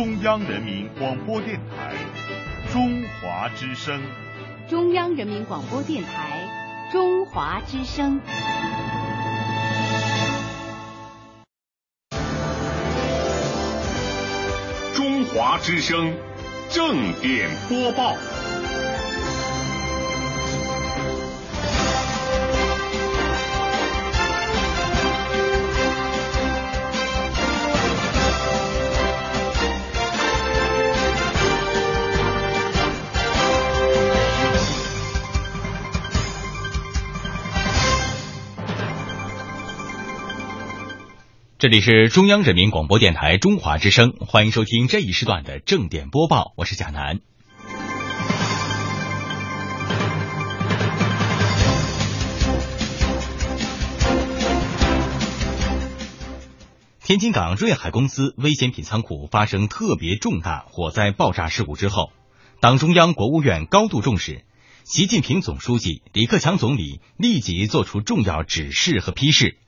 中央人民广播电台中华之声。中央人民广播电台中华之声。中华之声正点播报。这里是中央人民广播电台中华之声，欢迎收听这一时段的正点播报，我是贾楠。天津港瑞海公司危险品仓库发生特别重大火灾爆炸事故之后，党中央、国务院高度重视，习近平总书记、李克强总理立即作出重要指示和批示。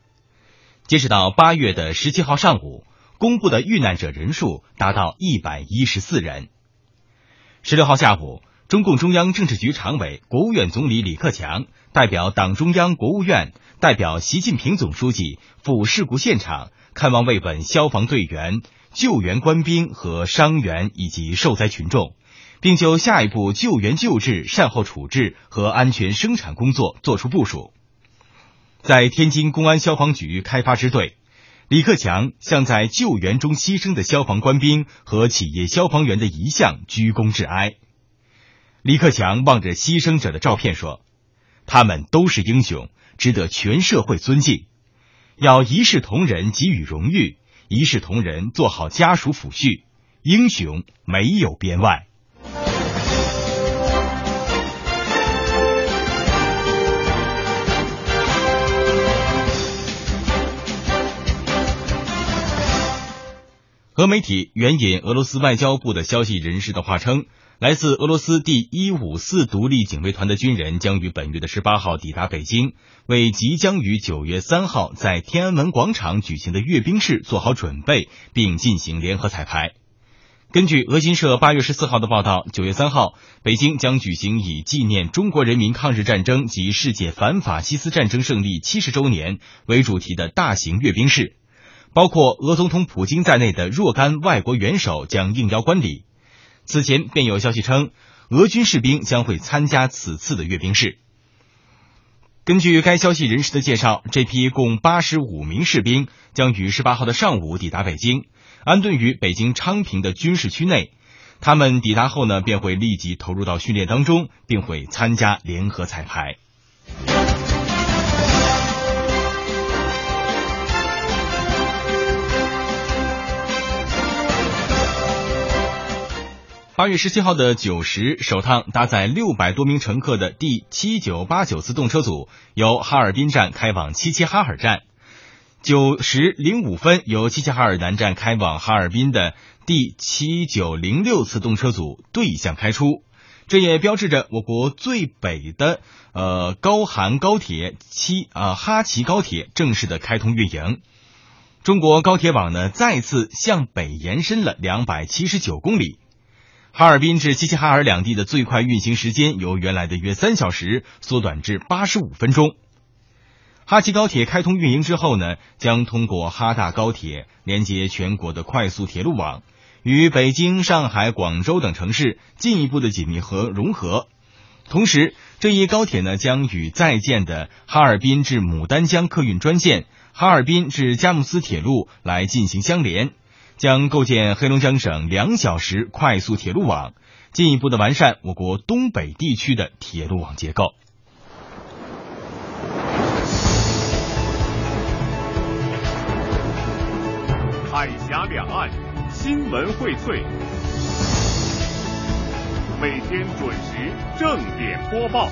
截止到八月的十七号上午，公布的遇难者人数达到一百一十四人。十六号下午，中共中央政治局常委、国务院总理李克强代表党中央、国务院，代表习近平总书记赴事故现场看望慰问消防队员、救援官兵和伤员以及受灾群众，并就下一步救援救治、善后处置和安全生产工作作出部署。在天津公安消防局开发支队，李克强向在救援中牺牲的消防官兵和企业消防员的遗像鞠躬致哀。李克强望着牺牲者的照片说：“他们都是英雄，值得全社会尊敬。要一视同仁，给予荣誉；一视同仁，做好家属抚恤。英雄没有边外。”俄媒体援引俄罗斯外交部的消息人士的话称，来自俄罗斯第一五四独立警卫团的军人将于本月的十八号抵达北京，为即将于九月三号在天安门广场举行的阅兵式做好准备，并进行联合彩排。根据俄新社八月十四号的报道，九月三号，北京将举行以纪念中国人民抗日战争及世界反法西斯战争胜利七十周年为主题的大型阅兵式。包括俄总统普京在内的若干外国元首将应邀观礼。此前便有消息称，俄军士兵将会参加此次的阅兵式。根据该消息人士的介绍，这批共八十五名士兵将于十八号的上午抵达北京，安顿于北京昌平的军事区内。他们抵达后呢，便会立即投入到训练当中，并会参加联合彩排。八月十七号的九时，首趟搭载六百多名乘客的第七九八九次动车组由哈尔滨站开往齐齐哈尔站。九时零五分，由齐齐哈尔南站开往哈尔滨的第七九零六次动车组对向开出，这也标志着我国最北的呃高韩高铁七啊哈齐高铁正式的开通运营。中国高铁网呢再次向北延伸了两百七十九公里。哈尔滨至齐齐哈尔两地的最快运行时间由原来的约三小时缩短至八十五分钟。哈齐高铁开通运营之后呢，将通过哈大高铁连接全国的快速铁路网，与北京、上海、广州等城市进一步的紧密和融合。同时，这一高铁呢，将与在建的哈尔滨至牡丹江客运专线、哈尔滨至佳木斯铁路来进行相连。将构建黑龙江省两小时快速铁路网，进一步的完善我国东北地区的铁路网结构。海峡两岸新闻荟萃，每天准时正点播报。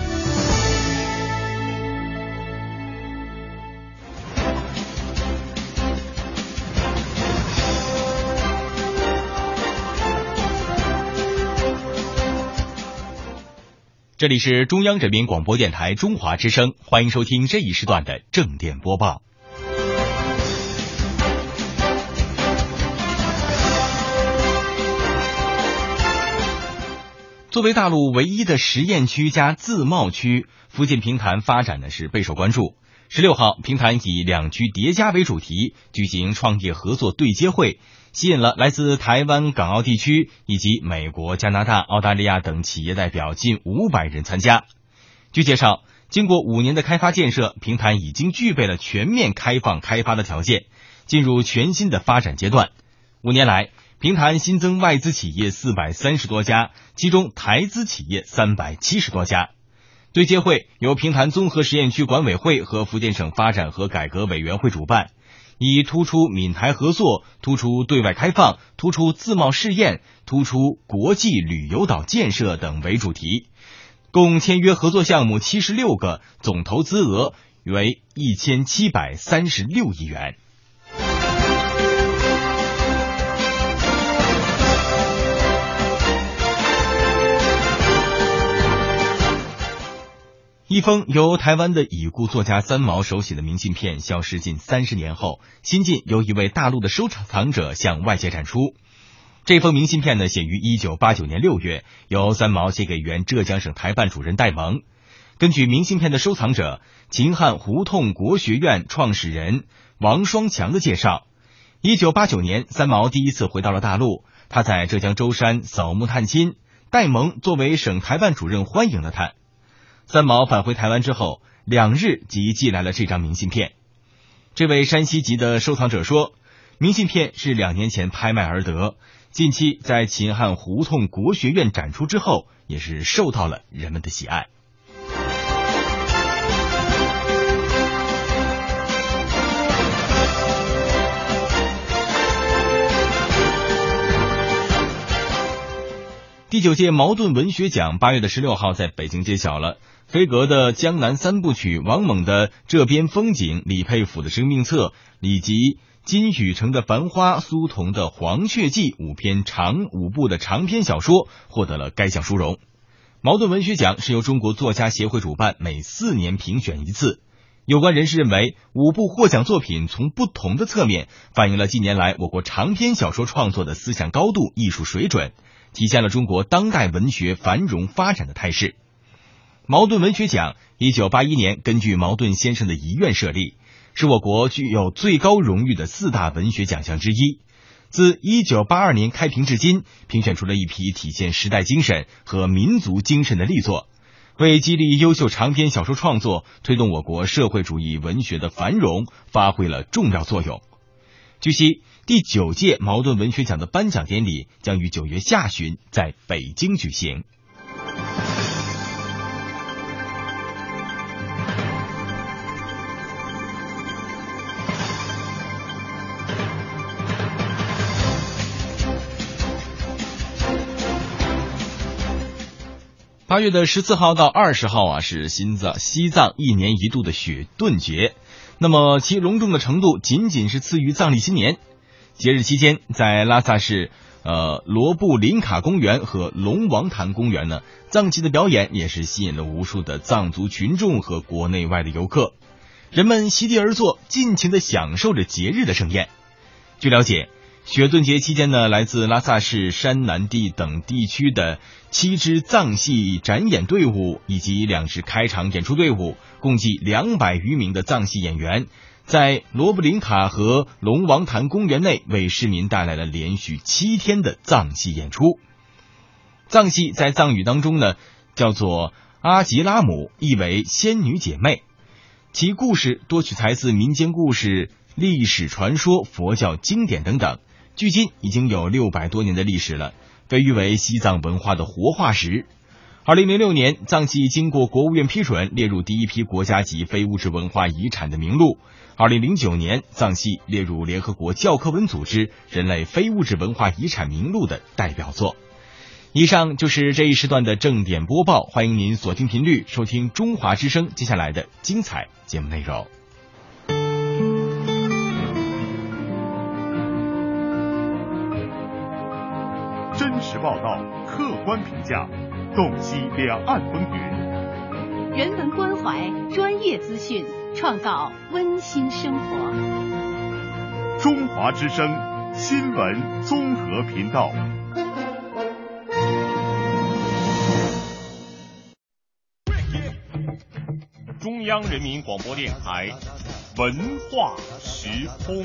这里是中央人民广播电台中华之声，欢迎收听这一时段的正点播报。作为大陆唯一的实验区加自贸区，福建平潭发展的是备受关注。十六号，平潭以两区叠加为主题，举行创业合作对接会，吸引了来自台湾、港澳地区以及美国、加拿大、澳大利亚等企业代表近五百人参加。据介绍，经过五年的开发建设，平潭已经具备了全面开放开发的条件，进入全新的发展阶段。五年来，平潭新增外资企业四百三十多家，其中台资企业三百七十多家。对接会由平潭综合实验区管委会和福建省发展和改革委员会主办，以突出闽台合作、突出对外开放、突出自贸试验、突出国际旅游岛建设等为主题，共签约合作项目七十六个，总投资额为一千七百三十六亿元。一封由台湾的已故作家三毛手写的明信片消失近三十年后，新近由一位大陆的收藏者向外界展出。这封明信片呢，写于一九八九年六月，由三毛写给原浙江省台办主任戴蒙。根据明信片的收藏者秦汉胡同国学院创始人王双强的介绍，一九八九年三毛第一次回到了大陆，他在浙江舟山扫墓探亲，戴蒙作为省台办主任欢迎了他。三毛返回台湾之后，两日即寄来了这张明信片。这位山西籍的收藏者说，明信片是两年前拍卖而得，近期在秦汉胡同国学院展出之后，也是受到了人们的喜爱。第九届茅盾文学奖八月的十六号在北京揭晓了。飞格的《江南三部曲》、王猛的《这边风景》、李佩甫的《生命册》，以及金宇澄的《繁花》、苏童的《黄雀记》五篇长五部的长篇小说获得了该项殊荣。茅盾文学奖是由中国作家协会主办，每四年评选一次。有关人士认为，五部获奖作品从不同的侧面反映了近年来我国长篇小说创作的思想高度、艺术水准。体现了中国当代文学繁荣发展的态势。茅盾文学奖一九八一年根据茅盾先生的遗愿设立，是我国具有最高荣誉的四大文学奖项之一。自一九八二年开评至今，评选出了一批体现时代精神和民族精神的力作，为激励优秀长篇小说创作、推动我国社会主义文学的繁荣发挥了重要作用。据悉。第九届茅盾文学奖的颁奖典礼将于九月下旬在北京举行。八月的十四号到二十号啊，是新藏西藏一年一度的雪顿节，那么其隆重的程度仅仅是次于藏历新年。节日期间，在拉萨市呃罗布林卡公园和龙王潭公园呢，藏戏的表演也是吸引了无数的藏族群众和国内外的游客。人们席地而坐，尽情的享受着节日的盛宴。据了解，雪顿节期间呢，来自拉萨市山南地等地区的七支藏戏展演队伍以及两支开场演出队伍，共计两百余名的藏戏演员。在罗布林卡和龙王潭公园内，为市民带来了连续七天的藏戏演出。藏戏在藏语当中呢，叫做阿吉拉姆，意为仙女姐妹。其故事多取材自民间故事、历史传说、佛教经典等等，距今已经有六百多年的历史了，被誉为西藏文化的活化石。二零零六年，藏戏经过国务院批准，列入第一批国家级非物质文化遗产的名录。二零零九年，藏戏列入联合国教科文组织人类非物质文化遗产名录的代表作。以上就是这一时段的正点播报，欢迎您锁定频率收听中华之声接下来的精彩节目内容。真实报道，客观评价，洞悉两岸风云，人文关怀，专业资讯。创造温馨生活。中华之声新闻综合频道。中央人民广播电台文化时空。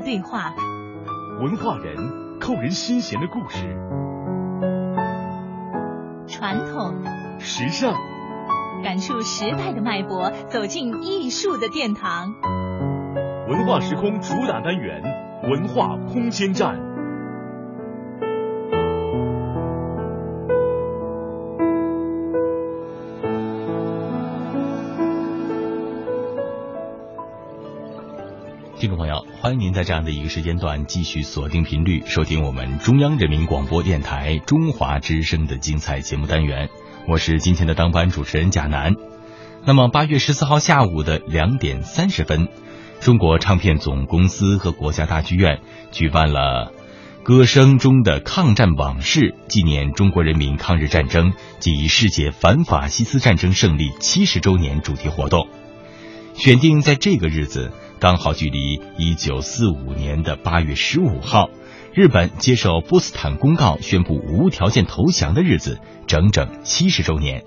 对话，文化人扣人心弦的故事，传统，时尚，感触时代的脉搏，走进艺术的殿堂。文化时空主打单元，文化空间站。欢迎您在这样的一个时间段继续锁定频率，收听我们中央人民广播电台中华之声的精彩节目单元。我是今天的当班主持人贾楠。那么，八月十四号下午的两点三十分，中国唱片总公司和国家大剧院举办了《歌声中的抗战往事》纪念中国人民抗日战争及世界反法西斯战争胜利七十周年主题活动，选定在这个日子。刚好距离一九四五年的八月十五号，日本接受波茨坦公告宣布无条件投降的日子，整整七十周年。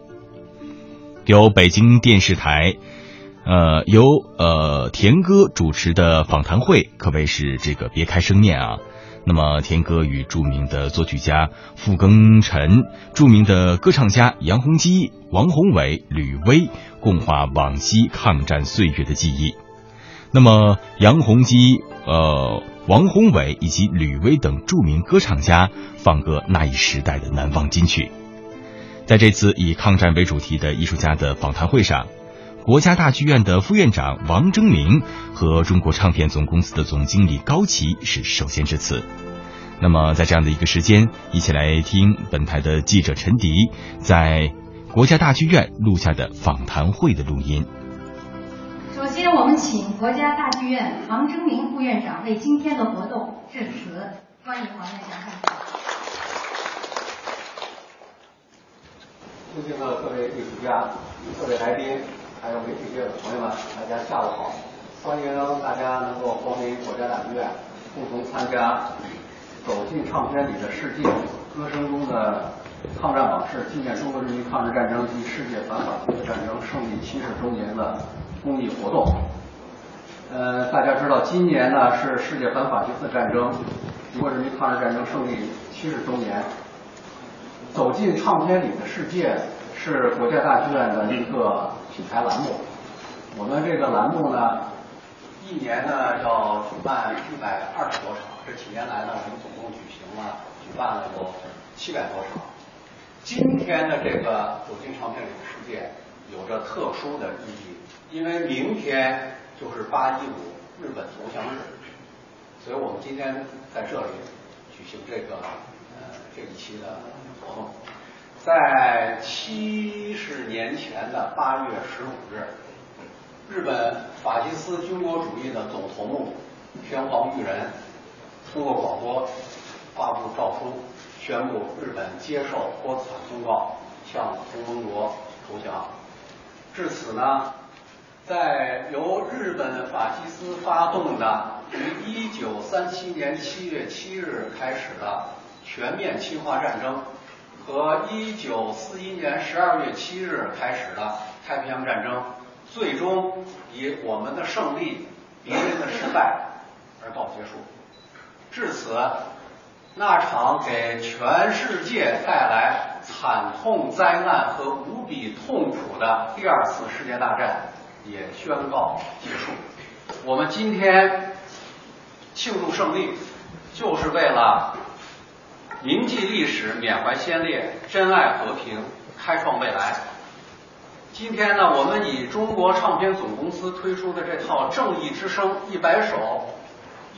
由北京电视台，呃，由呃田歌主持的访谈会，可谓是这个别开生面啊。那么，田歌与著名的作曲家傅庚辰、著名的歌唱家杨洪基、王宏伟、吕薇共话往昔抗战岁月的记忆。那么，杨洪基、呃，王宏伟以及吕薇等著名歌唱家放歌那一时代的难忘金曲。在这次以抗战为主题的艺术家的访谈会上，国家大剧院的副院长王征明和中国唱片总公司的总经理高奇是首先致辞。那么，在这样的一个时间，一起来听本台的记者陈迪在国家大剧院录下的访谈会的录音。首先，我们请国家大剧院王征明副院长为今天的活动致辞。欢迎王院长。尊敬的各位艺术家、各位来宾，还有媒体界的朋友们，大家下午好！欢迎大家能够光临国家大剧院，共同参加《走进唱片里的世界：歌声中的抗战往事》纪念中国人民抗日战争及世界反法西斯战争胜利七十周年的。公益活动，呃，大家知道，今年呢是世界反法西斯战争、中国人民抗日战争胜利七十周年。走进唱片里的世界是国家大剧院的一个品牌栏目。我们这个栏目呢，一年呢要举办一百二十多场。这几年来呢，我们总共举行了、举办了有七百多场。今天的这个走进唱片里的世界有着特殊的意义。因为明天就是八一五日本投降日，所以我们今天在这里举行这个呃这一期的活动。在七十年前的八月十五日，日本法西斯军国主义的总头目天皇裕仁通过广播发布诏书，宣布日本接受波茨坦公告，向同盟国投降。至此呢。在由日本法西斯发动的于一九三七年七月七日开始的全面侵华战争，和一九四一年十二月七日开始的太平洋战争，最终以我们的胜利、敌人的失败而告结束。至此，那场给全世界带来惨痛灾难和无比痛苦的第二次世界大战。也宣告结束。我们今天庆祝胜利，就是为了铭记历史、缅怀先烈、珍爱和平、开创未来。今天呢，我们以中国唱片总公司推出的这套《正义之声》一百首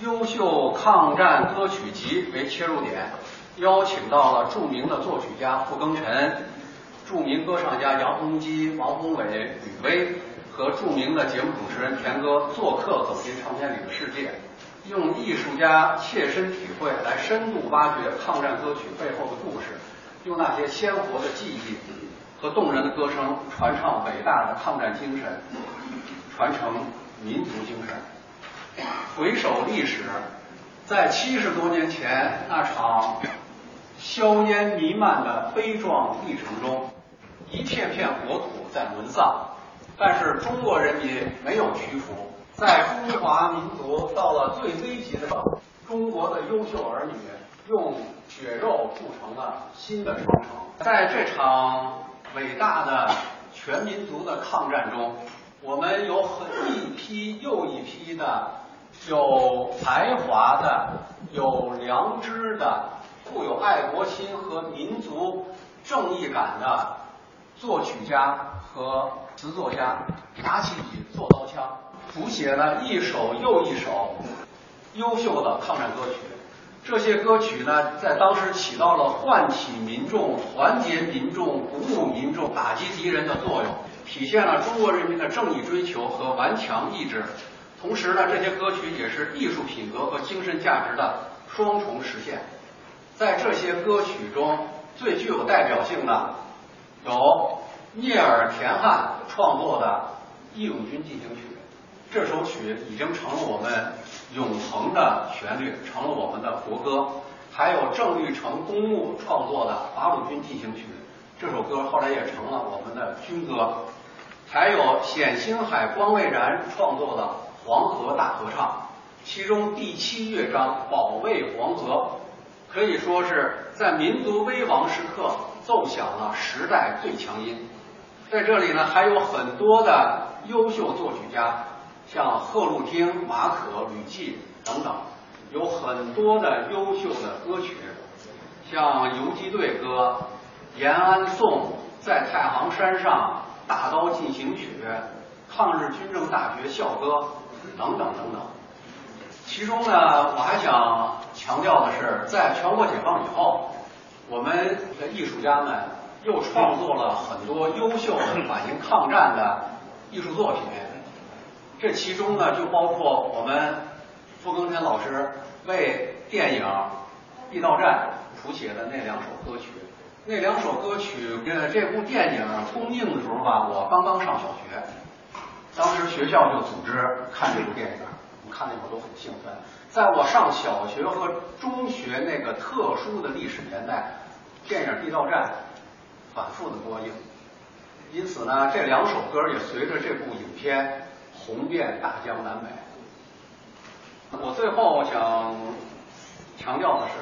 优秀抗战歌曲集为切入点，邀请到了著名的作曲家傅庚辰、著名歌唱家杨洪基、王宏伟、吕薇和著名的节目主持人田歌做客走进唱片里的世界，用艺术家切身体会来深度挖掘抗战歌曲背后的故事，用那些鲜活的记忆和动人的歌声传唱伟大的抗战精神，传承民族精神。回首历史，在七十多年前那场硝烟弥漫的悲壮历程中，一片片国土在沦丧，但是中国人民没有屈服。在中华民族到了最危急的时候，中国的优秀儿女用血肉铸成了新的长城。在这场伟大的全民族的抗战中，我们有很一批又一批的有才华的、有良知的、富有爱国心和民族正义感的作曲家和词作家，拿起笔做刀枪，谱写了一首又一首优秀的抗战歌曲。这些歌曲呢，在当时起到了唤起民众、团结民众、鼓舞民众、打击敌人的作用，体现了中国人民的正义追求和顽强意志。同时呢，这些歌曲也是艺术品格和精神价值的双重实现。在这些歌曲中，最具有代表性的有聂耳田汉创作的《义勇军进行曲》，这首曲已经成了我们永恒的旋律，成了我们的国歌。还有郑玉成公墓创作的《八路军进行曲》，这首歌后来也成了我们的军歌。还有冼星海、关蔚然创作的《黄河大合唱》，其中第七乐章《保卫黄河》可以说是在民族危亡时刻奏响了时代最强音。在这里呢，还有很多的优秀作曲家，像贺露汀、马可、吕季等等，有很多的优秀的歌曲，像《游击队歌》《延安颂》《在太行山上》《大刀进行曲》《抗日军政大学校歌》等等等等。其中呢，我还想强调的是，在全国解放以后，我们的艺术家们又创作了很多优秀的反映抗战的艺术作品。这其中呢，就包括我们傅庚辰老师为电影《地道战》谱写的那两首歌曲。那两首歌曲，呃，这部电影公映的时候吧，我刚刚上小学，当时学校就组织看这部电影。我看那会儿都很兴奋。在我上小学和中学那个特殊的历史年代，电影《地道战》反复的播映，因此呢，这两首歌也随着这部影片红遍大江南北。我最后想强调的是，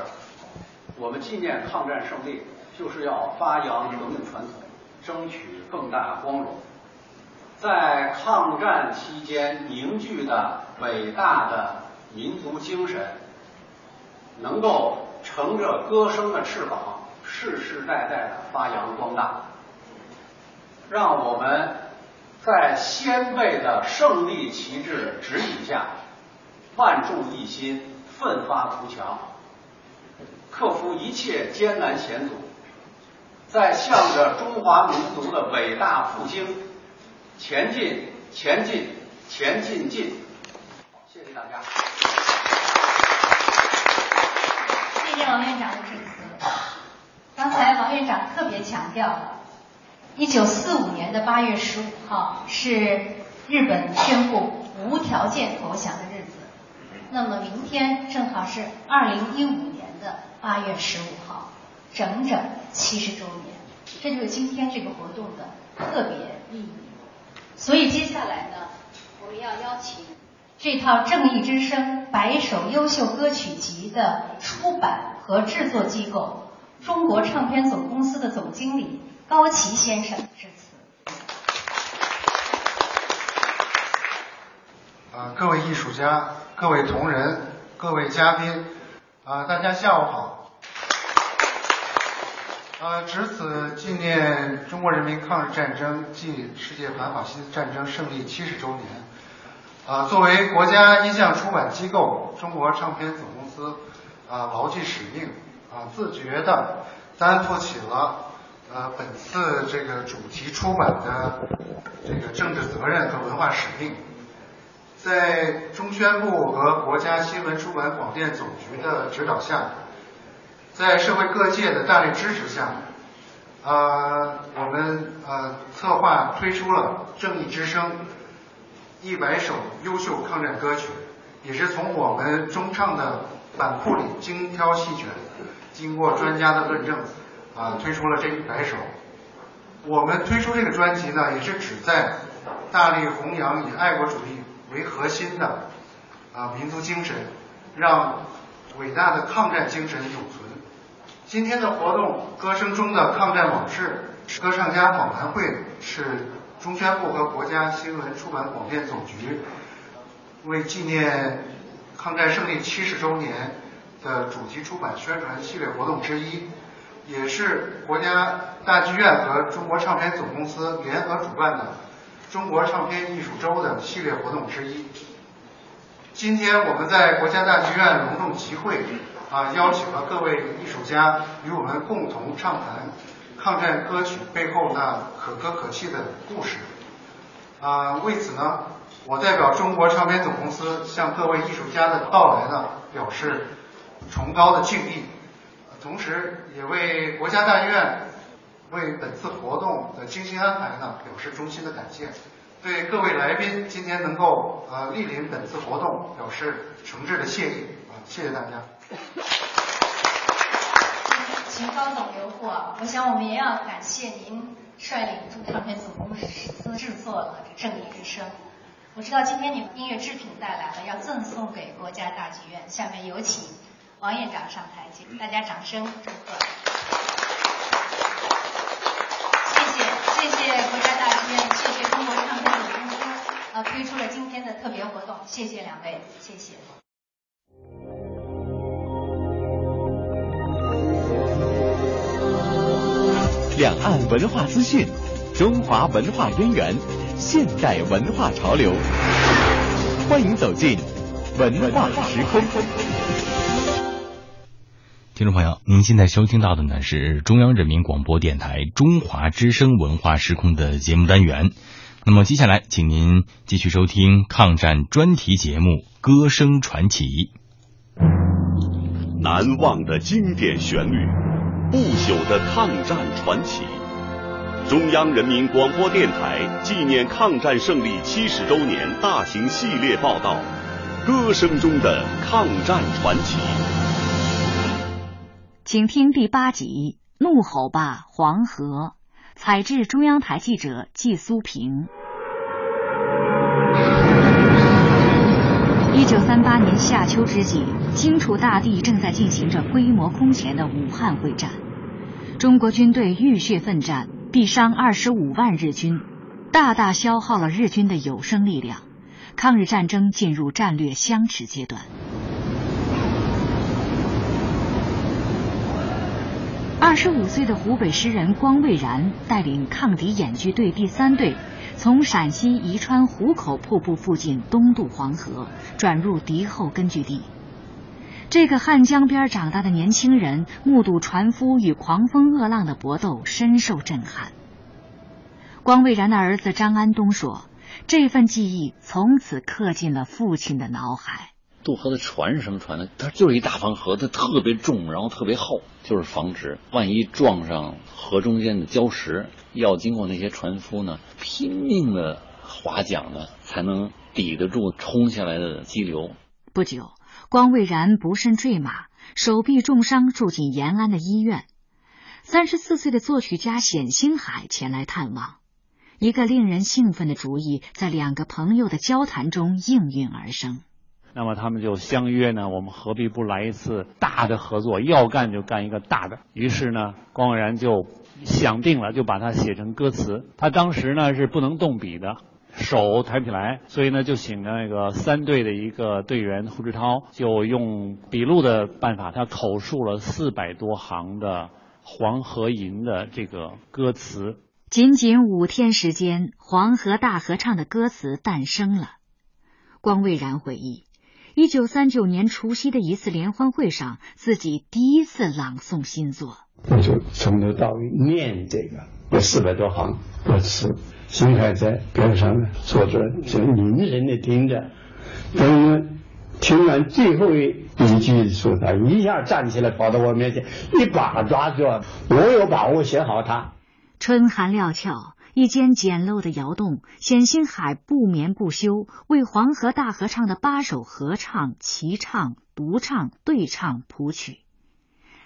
我们纪念抗战胜利，就是要发扬革命传统，争取更大光荣。在抗战期间凝聚的伟大的民族精神，能够乘着歌声的翅膀，世世代代的发扬光大。让我们在先辈的胜利旗帜指引下，万众一心，奋发图强，克服一切艰难险阻，在向着中华民族的伟大复兴。前进，前进，前进进！谢谢大家。谢谢王院长。刚才王院长特别强调了，一九四五年的八月十五号是日本宣布无条件投降的日子。那么明天正好是二零一五年的八月十五号，整整七十周年。这就是今天这个活动的特别意义。所以接下来呢，我们要邀请这套《正义之声》百首优秀歌曲集的出版和制作机构——中国唱片总公司的总经理高奇先生致辞。啊，各位艺术家、各位同仁、各位嘉宾，啊，大家下午好。呃，值此纪念中国人民抗日战争暨世界反法西斯战争胜利七十周年。啊，作为国家音像出版机构，中国唱片总公司啊，牢记使命，啊自觉的担负起了呃本次这个主题出版的这个政治责任和文化使命。在中宣部和国家新闻出版广电总局的指导下，在社会各界的大力支持下，呃，我们呃策划推出了《正义之声》一百首优秀抗战歌曲，也是从我们中唱的版库里精挑细选，经过专家的论证，啊，推出了这一百首。我们推出这个专辑呢，也是旨在大力弘扬以爱国主义。为核心的啊民族精神，让伟大的抗战精神永存。今天的活动《歌声中的抗战往事》歌唱家访谈会是中宣部和国家新闻出版广电总局为纪念抗战胜利七十周年的主题出版宣传系列活动之一，也是国家大剧院和中国唱片总公司联合主办的。中国唱片艺术周的系列活动之一。今天我们在国家大剧院隆重集会，啊，邀请了各位艺术家与我们共同畅谈抗战歌曲背后那可歌可泣的故事。啊，为此呢，我代表中国唱片总公司向各位艺术家的到来呢表示崇高的敬意，同时也为国家大剧院。为本次活动的精心安排呢，表示衷心的感谢。对各位来宾今天能够呃莅临本次活动，表示诚挚的谢意啊，谢谢大家。请高总留步啊！我想我们也要感谢您率领中唱片总公司制作了《正义之声》。我知道今天你们音乐制品带来了，要赠送给国家大剧院。下面有请王院长上台，请大家掌声祝贺。谢谢谢谢国家大剧院，谢谢中国唱片总公司，呃，推出了今天的特别活动，谢谢两位，谢谢。两岸文化资讯，中华文化渊源，现代文化潮流，欢迎走进文化时空。听众朋友，您现在收听到的呢是中央人民广播电台中华之声文化时空的节目单元。那么接下来，请您继续收听抗战专题节目《歌声传奇》。难忘的经典旋律，不朽的抗战传奇。中央人民广播电台纪念抗战胜利七十周年大型系列报道《歌声中的抗战传奇》。请听第八集《怒吼吧黄河》，采制中央台记者季苏平。一九三八年夏秋之际，荆楚大地正在进行着规模空前的武汉会战，中国军队浴血奋战，毙伤二十五万日军，大大消耗了日军的有生力量，抗日战争进入战略相持阶段。二十五岁的湖北诗人光蔚然带领抗敌演剧队第三队，从陕西宜川壶口瀑布附近东渡黄河，转入敌后根据地。这个汉江边长大的年轻人，目睹船夫与狂风恶浪的搏斗，深受震撼。光蔚然的儿子张安东说：“这份记忆从此刻进了父亲的脑海。”渡河的船是什么船呢？它就是一大方河，它特别重，然后特别厚，就是防止万一撞上河中间的礁石，要经过那些船夫呢拼命的划桨呢，才能抵得住冲下来的激流。不久，光蔚然不慎坠马，手臂重伤，住进延安的医院。三十四岁的作曲家冼星海前来探望，一个令人兴奋的主意在两个朋友的交谈中应运而生。那么他们就相约呢，我们何必不来一次大的合作？要干就干一个大的。于是呢，光未然就想定了，就把它写成歌词。他当时呢是不能动笔的，手抬不起来，所以呢就请那个三队的一个队员胡志涛，就用笔录的办法，他口述了四百多行的《黄河吟》的这个歌词。仅仅五天时间，《黄河大合唱》的歌词诞生了。光蔚然回忆。一九三九年除夕的一次联欢会上，自己第一次朗诵新作。我就从头到尾念这个，有四百多行歌词。辛海在边上呢，坐着就凝神的听着。等听完最后一一句的时候，他一下站起来，跑到我面前，一把抓住我，我有把握写好它。春寒料峭，一间简陋的窑洞，冼星海不眠不休为黄河大合唱的八首合唱、齐唱、独唱、对唱谱曲。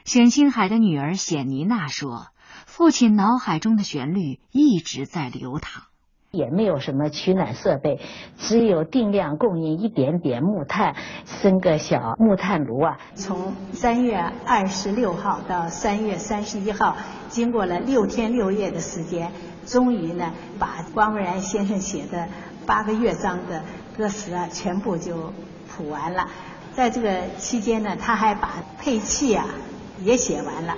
冼星海的女儿冼妮娜说。父亲脑海中的旋律一直在流淌，也没有什么取暖设备，只有定量供应一点点木炭，生个小木炭炉啊。从三月二十六号到三月三十一号，经过了六天六夜的时间，终于呢，把光文然先生写的八个乐章的歌词啊，全部就谱完了。在这个期间呢，他还把配器啊也写完了。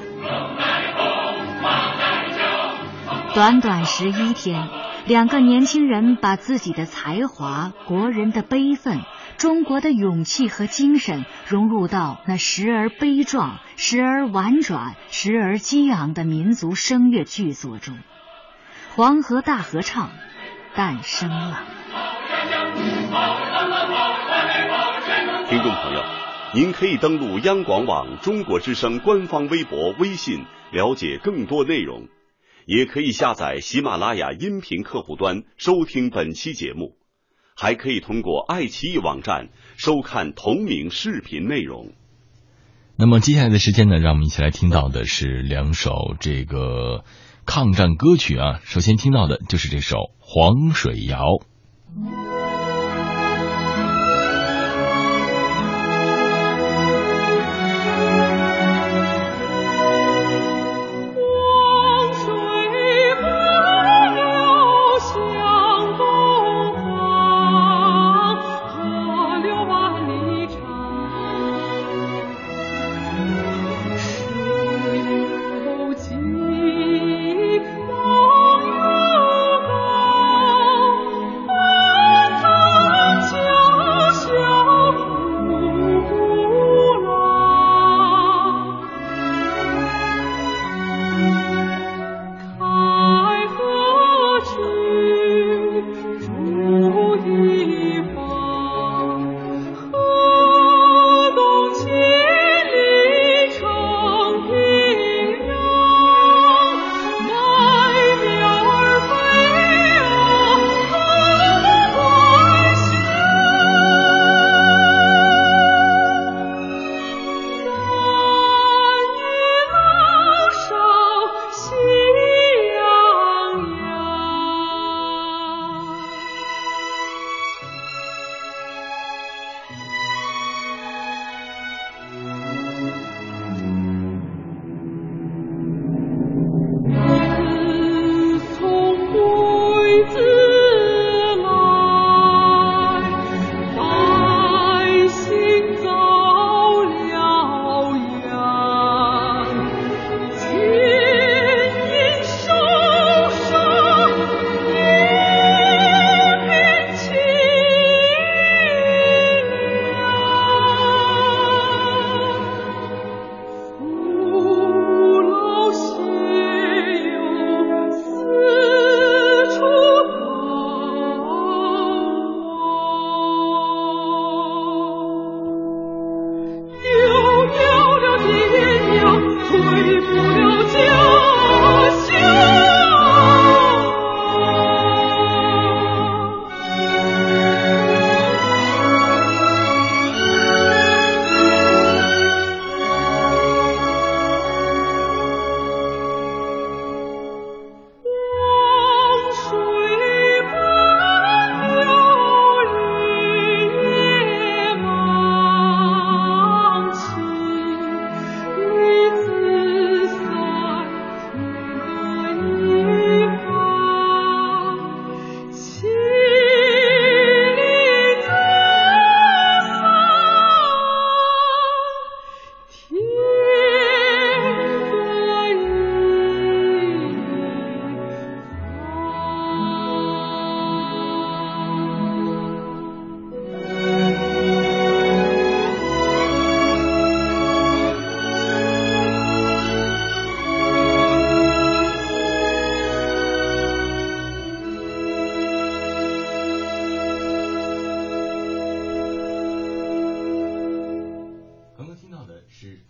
短短十一天，两个年轻人把自己的才华、国人的悲愤、中国的勇气和精神融入到那时而悲壮、时而婉转、时而激昂的民族声乐剧作中，《黄河大合唱》诞生了。听众朋友，您可以登录央广网中国之声官方微博、微信，了解更多内容。也可以下载喜马拉雅音频客户端收听本期节目，还可以通过爱奇艺网站收看同名视频内容。那么接下来的时间呢，让我们一起来听到的是两首这个抗战歌曲啊。首先听到的就是这首《黄水谣》。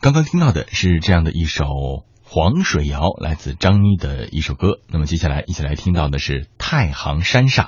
刚刚听到的是这样的一首《黄水谣》，来自张妮的一首歌。那么接下来一起来听到的是《太行山上》。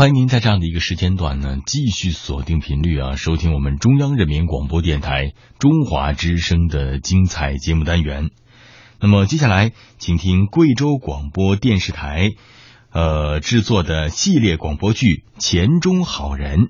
欢迎您在这样的一个时间段呢，继续锁定频率啊，收听我们中央人民广播电台中华之声的精彩节目单元。那么接下来，请听贵州广播电视台呃制作的系列广播剧《钱中好人》。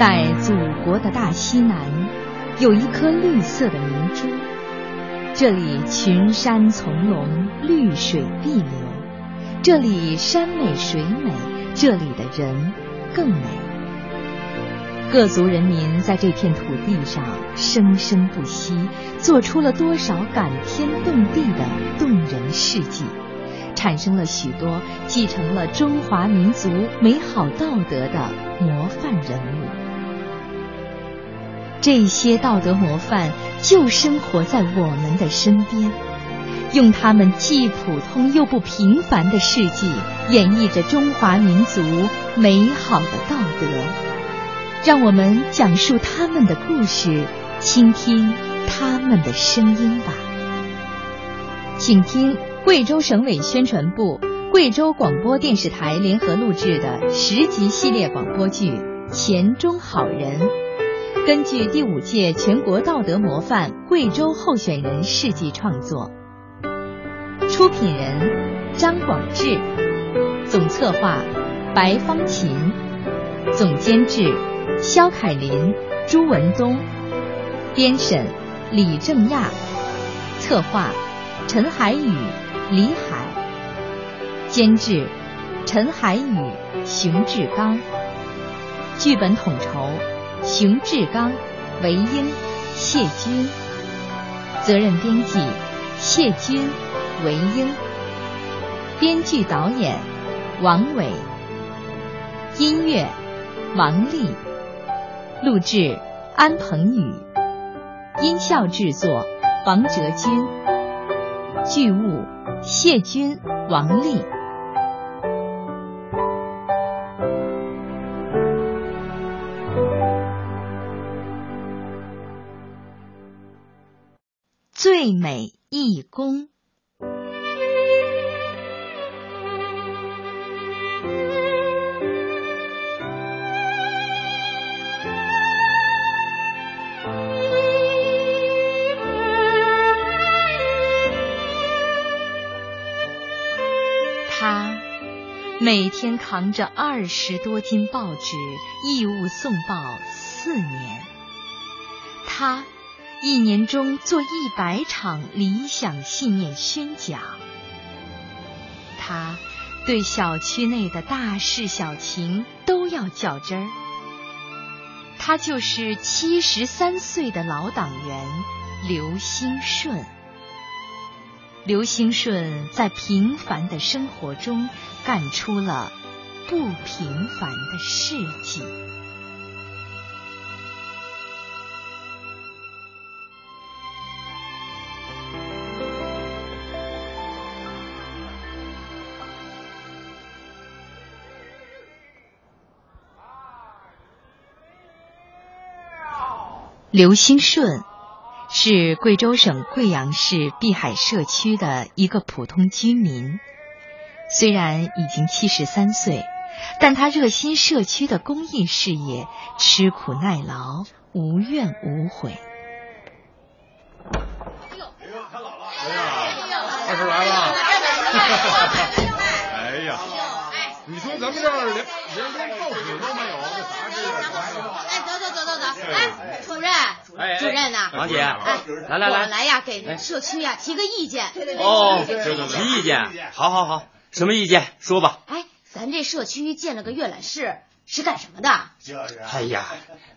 在祖国的大西南，有一颗绿色的明珠。这里群山丛龙，绿水碧流。这里山美水美，这里的人更美。各族人民在这片土地上生生不息，做出了多少感天动地的动人事迹，产生了许多继承了中华民族美好道德的模范人物。这些道德模范就生活在我们的身边，用他们既普通又不平凡的事迹，演绎着中华民族美好的道德。让我们讲述他们的故事，倾听他们的声音吧。请听贵州省委宣传部、贵州广播电视台联合录制的十集系列广播剧《钱中好人》。根据第五届全国道德模范贵州候选人事迹创作，出品人张广智，总策划白方琴，总监制肖凯林、朱文东，编审李正亚，策划陈海宇、李海，监制陈海宇、熊志刚，剧本统筹。熊志刚、韦英、谢军，责任编辑谢军、韦英，编剧导演王伟，音乐王丽，录制安鹏宇，音效制作王哲君，剧务谢军、王丽。最美义工。他每天扛着二十多斤报纸义务送报四年，他。一年中做一百场理想信念宣讲，他对小区内的大事小情都要较真儿。他就是七十三岁的老党员刘兴顺。刘兴顺在平凡的生活中干出了不平凡的事迹。刘兴顺是贵州省贵阳市碧海社区的一个普通居民，虽然已经七十三岁，但他热心社区的公益事业，吃苦耐劳，无怨无悔。哎呦，他老了！哎呀，二叔来了！哎呀，你说咱们这儿连连连报纸都没有，这杂志。哎，走走走走走！哎，主任。主任呐，王姐，哎来来来，我来呀，给社区呀提个意见。哦，提意见，好好好，什么意见？说吧。哎，咱这社区建了个阅览室，是干什么的？就是。哎呀，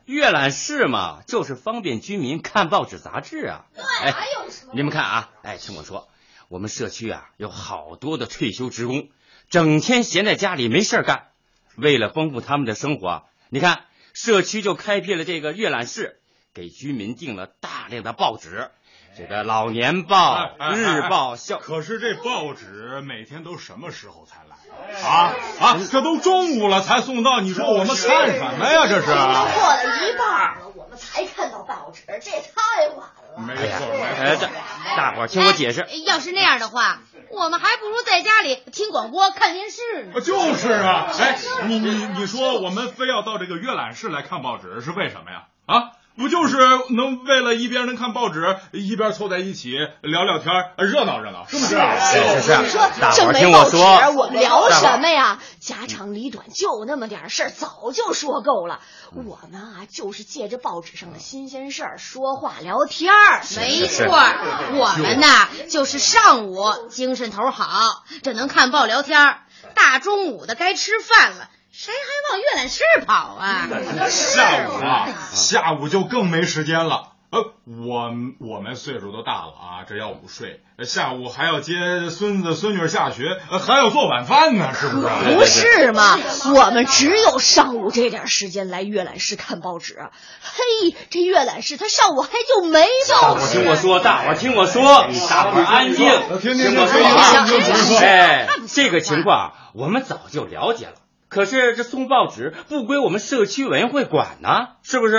阅览室嘛，就是方便居民看报纸杂志啊。对，还有什么？你们看啊，哎，听我说，我们社区啊有好多的退休职工，整天闲在家里没事干，为了丰富他们的生活，你看社区就开辟了这个阅览室。给居民订了大量的报纸，这个老年报、日报、校。可是这报纸每天都什么时候才来啊？啊，这都中午了才送到，你说我们看什么呀？这是。过了一半们才看到报纸，这也太晚了。没错，没错。大伙儿听我解释。要是那样的话，我们还不如在家里听广播、看电视呢。就是啊，哎，你你你说我们非要到这个阅览室来看报纸，是为什么呀？啊？不就是能为了一边能看报纸，一边凑在一起聊聊天，热闹热闹，是不是？是是是。你说正没报纸，我们聊什么呀？家长里短就那么点事儿，早就说够了。我们啊，就是借着报纸上的新鲜事儿说话聊天儿。没错，我们呐，就是上午精神头好，这能看报聊天大中午的该吃饭了。谁还往阅览室跑啊？下午啊，下午就更没时间了。呃，我我们岁数都大了啊，这要午睡，下午还要接孙子孙女下学，还要做晚饭呢，是不是？不是嘛，我们只有上午这点时间来阅览室看报纸。嘿，这阅览室他上午还就没报纸。大伙听我说，大伙听我说，大伙安静，听我说。哎，这个情况我们早就了解了。可是这送报纸不归我们社区委员会管呢，是不是？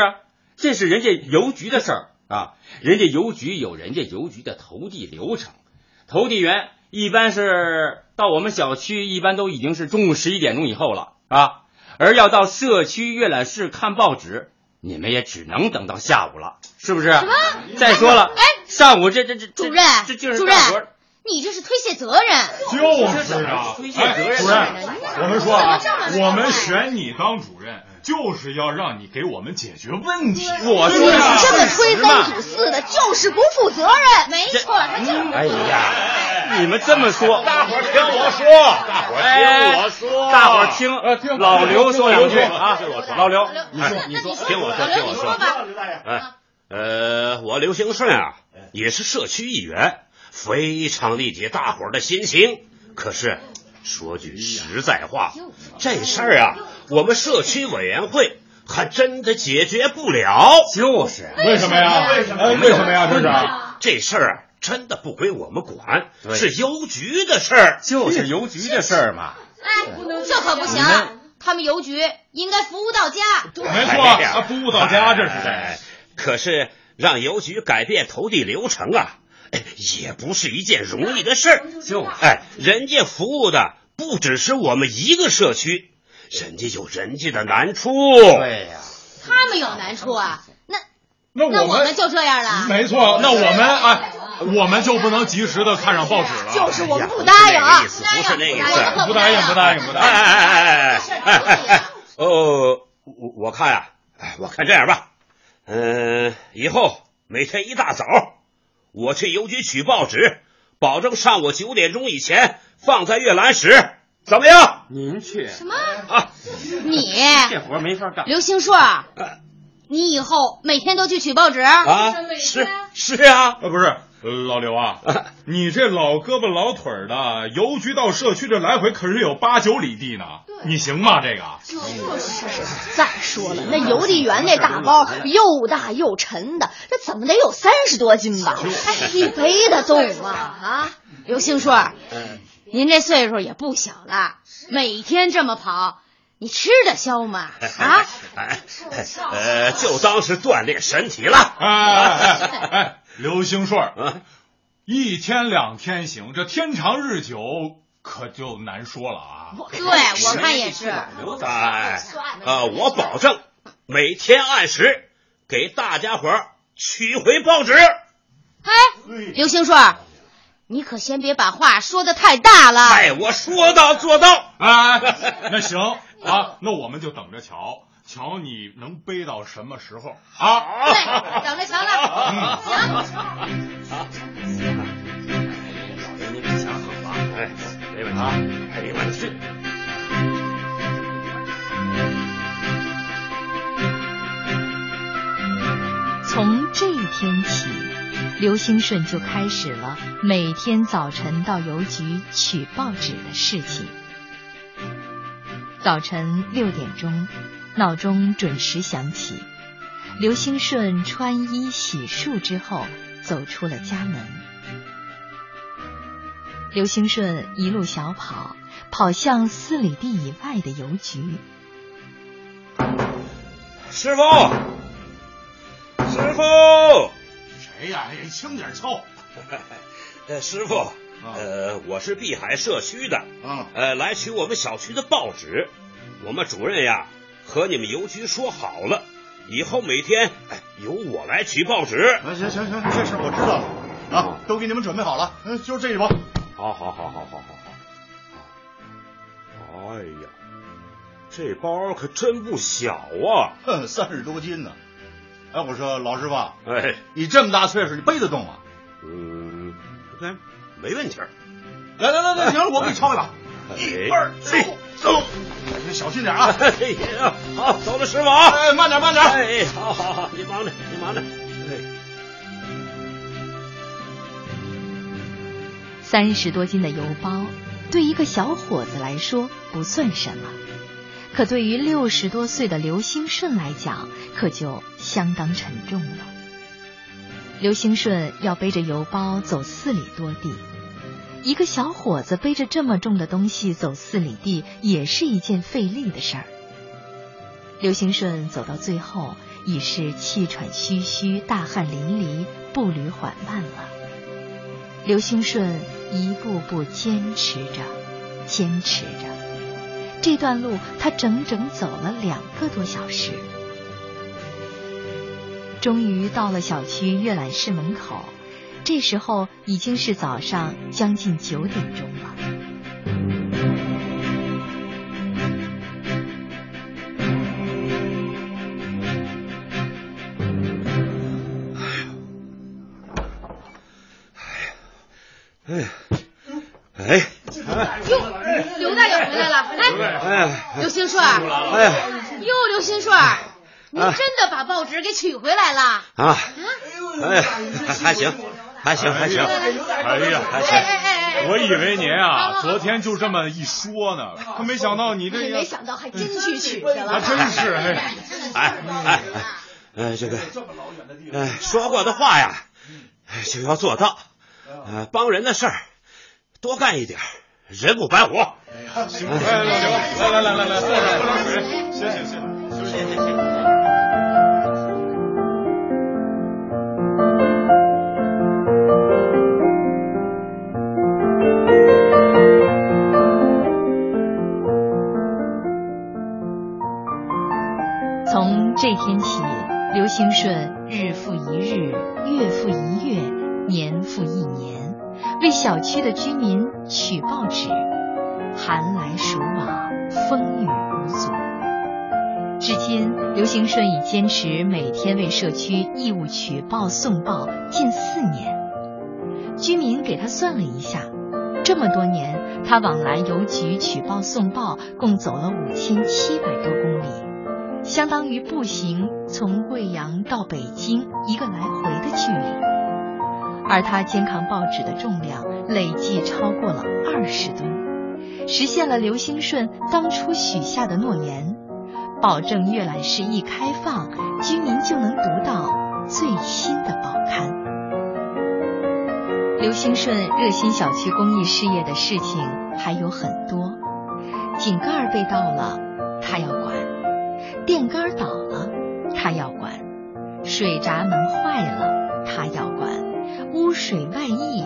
这是人家邮局的事儿啊，人家邮局有人家邮局的投递流程，投递员一般是到我们小区，一般都已经是中午十一点钟以后了啊。而要到社区阅览室看报纸，你们也只能等到下午了，是不是？什么？再说了，哎，上午这这这主任，这就是主任。你这是推卸责任，就是啊！哎，主任，我们说啊，我们选你当主任，就是要让你给我们解决问题。我说你这么推三阻四的，就是不负责任。没错，哎呀，你们这么说，大伙儿听我说，大伙儿听我说，大伙儿听老刘说两句啊。老刘，你说，你说，听我说，听我说。吧，哎，呃，我刘兴顺啊。也是社区议员，非常理解大伙儿的心情。可是说句实在话，这事儿啊，我们社区委员会还真的解决不了。就是为什么呀？为什么？为什么呀？这是这事儿啊，真的不归我们管，是邮局的事儿。就是邮局的事儿嘛。哎，这可不行，他们邮局应该服务到家。没错，服务到家，这是。可是让邮局改变投递流程啊，也不是一件容易的事儿。就哎，人家服务的不只是我们一个社区，人家有人家的难处。对呀，他们有难处啊，那那那我们就这样了。没错，那我们哎，我们就不能及时的看上报纸了。就是我们不答应啊，意思不是那意思，不答应，不答应，不答应。哎哎哎哎哎哎，哦，我我看呀，哎，我看这样吧。嗯，以后每天一大早，我去邮局取报纸，保证上午九点钟以前放在阅览室，怎么样？您去什么啊？你 这活没法干。刘兴顺，你以后每天都去取报纸啊？是是啊，呃，不是老刘啊，你这老胳膊老腿的，邮局到社区这来回可是有八九里地呢，你行吗？这个？就是。再说了，那邮递员那大包又大又沉的，这怎么得有三十多斤吧？哎，你背得动吗？啊，刘兴顺，您这岁数也不小了，每天这么跑，你吃得消吗？啊？哎，呃，就当是锻炼身体了。哎哎哎哎，刘兴顺，一天两天行，这天长日久可就难说了啊。对，我看也是。哎，呃，我保证每天按时给大家伙取回报纸。哎，刘兴顺，你可先别把话说的太大了。哎，我说到做到。啊，那行啊，那我们就等着瞧，瞧你能背到什么时候啊？对，等着瞧了。行。您可想好了？哎，没问题，没问题。从这一天起，刘兴顺就开始了每天早晨到邮局取报纸的事情。早晨六点钟，闹钟准时响起，刘兴顺穿衣洗漱之后走出了家门。刘兴顺一路小跑，跑向四里地以外的邮局。师傅，师傅，谁呀？哎，轻点敲。呃，师傅，呃，我是碧海社区的，嗯，呃，来取我们小区的报纸。我们主任呀和你们邮局说好了，以后每天哎由我来取报纸。行行行，这事我知道了啊，都给你们准备好了，嗯，就这一包。好好好好好好好。哎呀，这包可真不小啊！哼，三十多斤呢。哎，我说老师傅，哎，你这么大岁数，你背得动吗？嗯，对，没问题。来来来来，行了，我给你抄一把。一二三，走，小心点啊！哎呀，好，走了，师傅啊！哎，慢点，慢点。哎，好好好，你忙着，你忙着。哎。三十多斤的邮包，对一个小伙子来说不算什么，可对于六十多岁的刘兴顺来讲，可就相当沉重了。刘兴顺要背着邮包走四里多地，一个小伙子背着这么重的东西走四里地，也是一件费力的事儿。刘兴顺走到最后，已是气喘吁吁、大汗淋漓，步履缓慢了。刘兴顺一步步坚持着，坚持着，这段路他整整走了两个多小时。终于到了小区阅览室门口，这时候已经是早上将近九点钟了。哎呀，哎，哟，刘大爷回来了！哎，刘兴顺，哎呀，哟，刘兴顺，您真的把报纸给取回来了啊？哎呀，还行，还行还行。哎呀，还行。我以为您啊，昨天就这么一说呢，可没想到你这个，没想到还真去取去了。还真是哎，哎哎哎，这个，哎，说过的话呀，就要做到。呃，帮人的事儿多干一点，人不白活。行，来来来来来来来，坐着喝点水，歇歇歇，休息这天起，刘兴顺日复一日，月复一月，年复一年，为小区的居民取报纸。寒来暑往，风雨无阻。至今，刘兴顺已坚持每天为社区义务取报送报近四年。居民给他算了一下，这么多年，他往来邮局取报送报共走了五千七百多公里，相当于步行从贵阳到北京一个来回的距离。而他肩扛报纸的重量累计超过了二十吨。实现了刘兴顺当初许下的诺言，保证阅览室一开放，居民就能读到最新的报刊。刘兴顺热心小区公益事业的事情还有很多，井盖被盗了，他要；电杆倒了，他要管；水闸门坏了，他要管；污水外溢，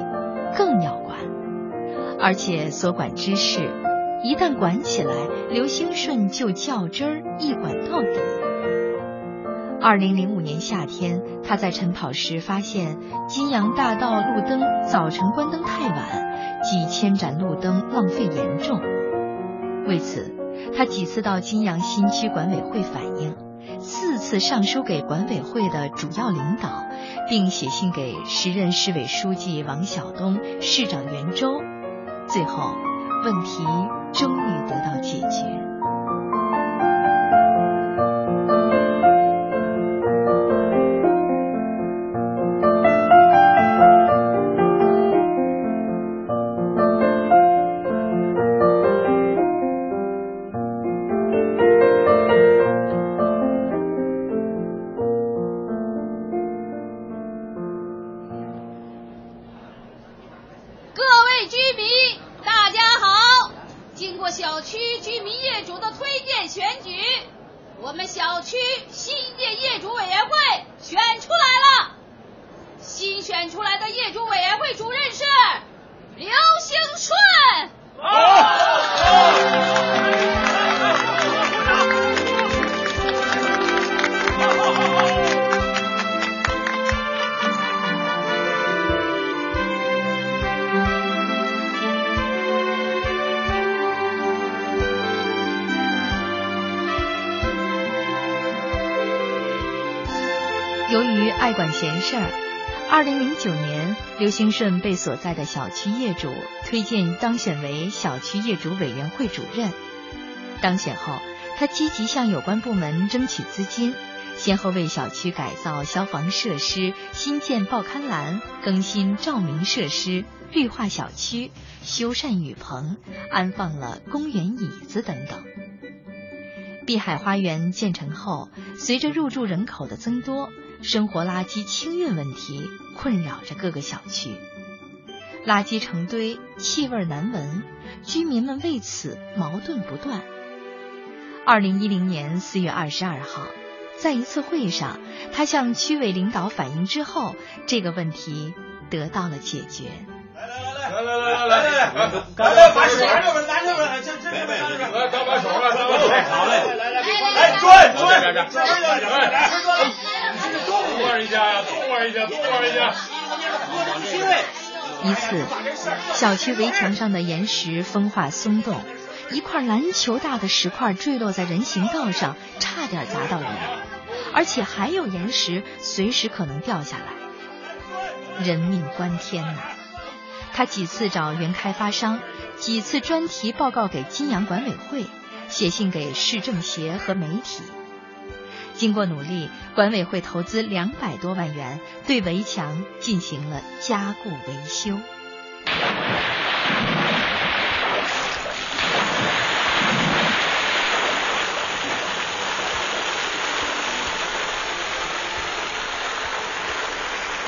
更要管。而且所管之事，一旦管起来，刘兴顺就较真儿，一管到底。二零零五年夏天，他在晨跑时发现金阳大道路灯早晨关灯太晚，几千盏路灯浪费严重。为此，他几次到金阳新区管委会反映，四次上书给管委会的主要领导，并写信给时任市委书记王晓东、市长袁周。最后，问题终于得到解决。由于爱管闲事儿。二零零九年，刘兴顺被所在的小区业主推荐当选为小区业主委员会主任。当选后，他积极向有关部门争取资金，先后为小区改造消防设施、新建报刊栏、更新照明设施、绿化小区、修缮雨棚、安放了公园椅子等等。碧海花园建成后，随着入住人口的增多。生活垃圾清运问题困扰着各个小区，垃圾成堆，气味难闻，居民们为此矛盾不断。二零一零年四月二十二号，在一次会上，他向区委领导反映之后，这个问题得到了解决。来来来来来来来，赶快把手拿着吧，拿着吧，这这这来，刚把手了，刚把手，好嘞，来来来，来转转转转，来，动玩一下呀，动玩一下，动玩一下。一次，小区围墙上的岩石风化松动，一块篮球大的石块坠落在人行道上，差点砸到人，而且还有岩石随时可能掉下来，人命关天呐！他几次找原开发商，几次专题报告给金阳管委会，写信给市政协和媒体。经过努力，管委会投资两百多万元，对围墙进行了加固维修。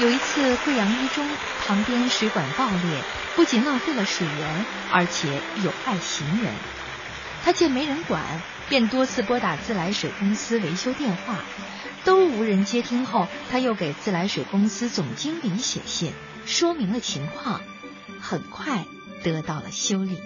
有一次，贵阳一中旁边水管爆裂，不仅浪费了水源，而且有害行人。他见没人管，便多次拨打自来水公司维修电话，都无人接听。后，他又给自来水公司总经理写信，说明了情况，很快得到了修理。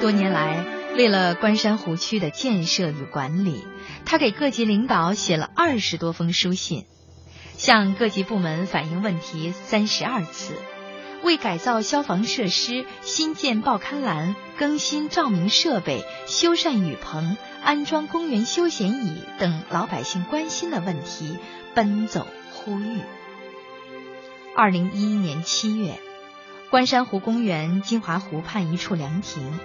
多年来，为了关山湖区的建设与管理，他给各级领导写了二十多封书信，向各级部门反映问题三十二次，为改造消防设施、新建报刊栏、更新照明设备、修缮雨棚、安装公园休闲椅等老百姓关心的问题奔走呼吁。二零一一年七月，关山湖公园金华湖畔一处凉亭。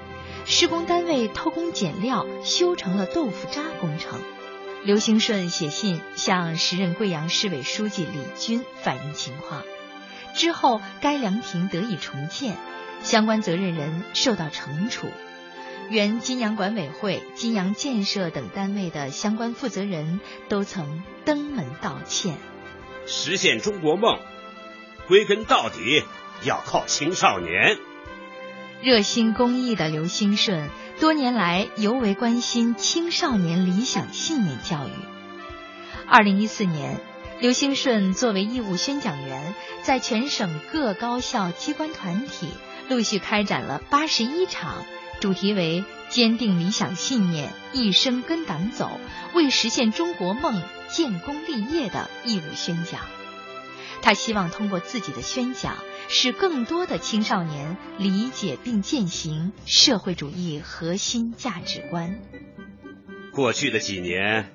施工单位偷工减料修成了豆腐渣工程，刘兴顺写信向时任贵阳市委书记李军反映情况。之后，该凉亭得以重建，相关责任人受到惩处。原金阳管委会、金阳建设等单位的相关负责人都曾登门道歉。实现中国梦，归根到底要靠青少年。热心公益的刘兴顺，多年来尤为关心青少年理想信念教育。二零一四年，刘兴顺作为义务宣讲员，在全省各高校、机关团体陆续开展了八十一场，主题为“坚定理想信念，一生跟党走，为实现中国梦建功立业”的义务宣讲。他希望通过自己的宣讲。使更多的青少年理解并践行社会主义核心价值观。过去的几年，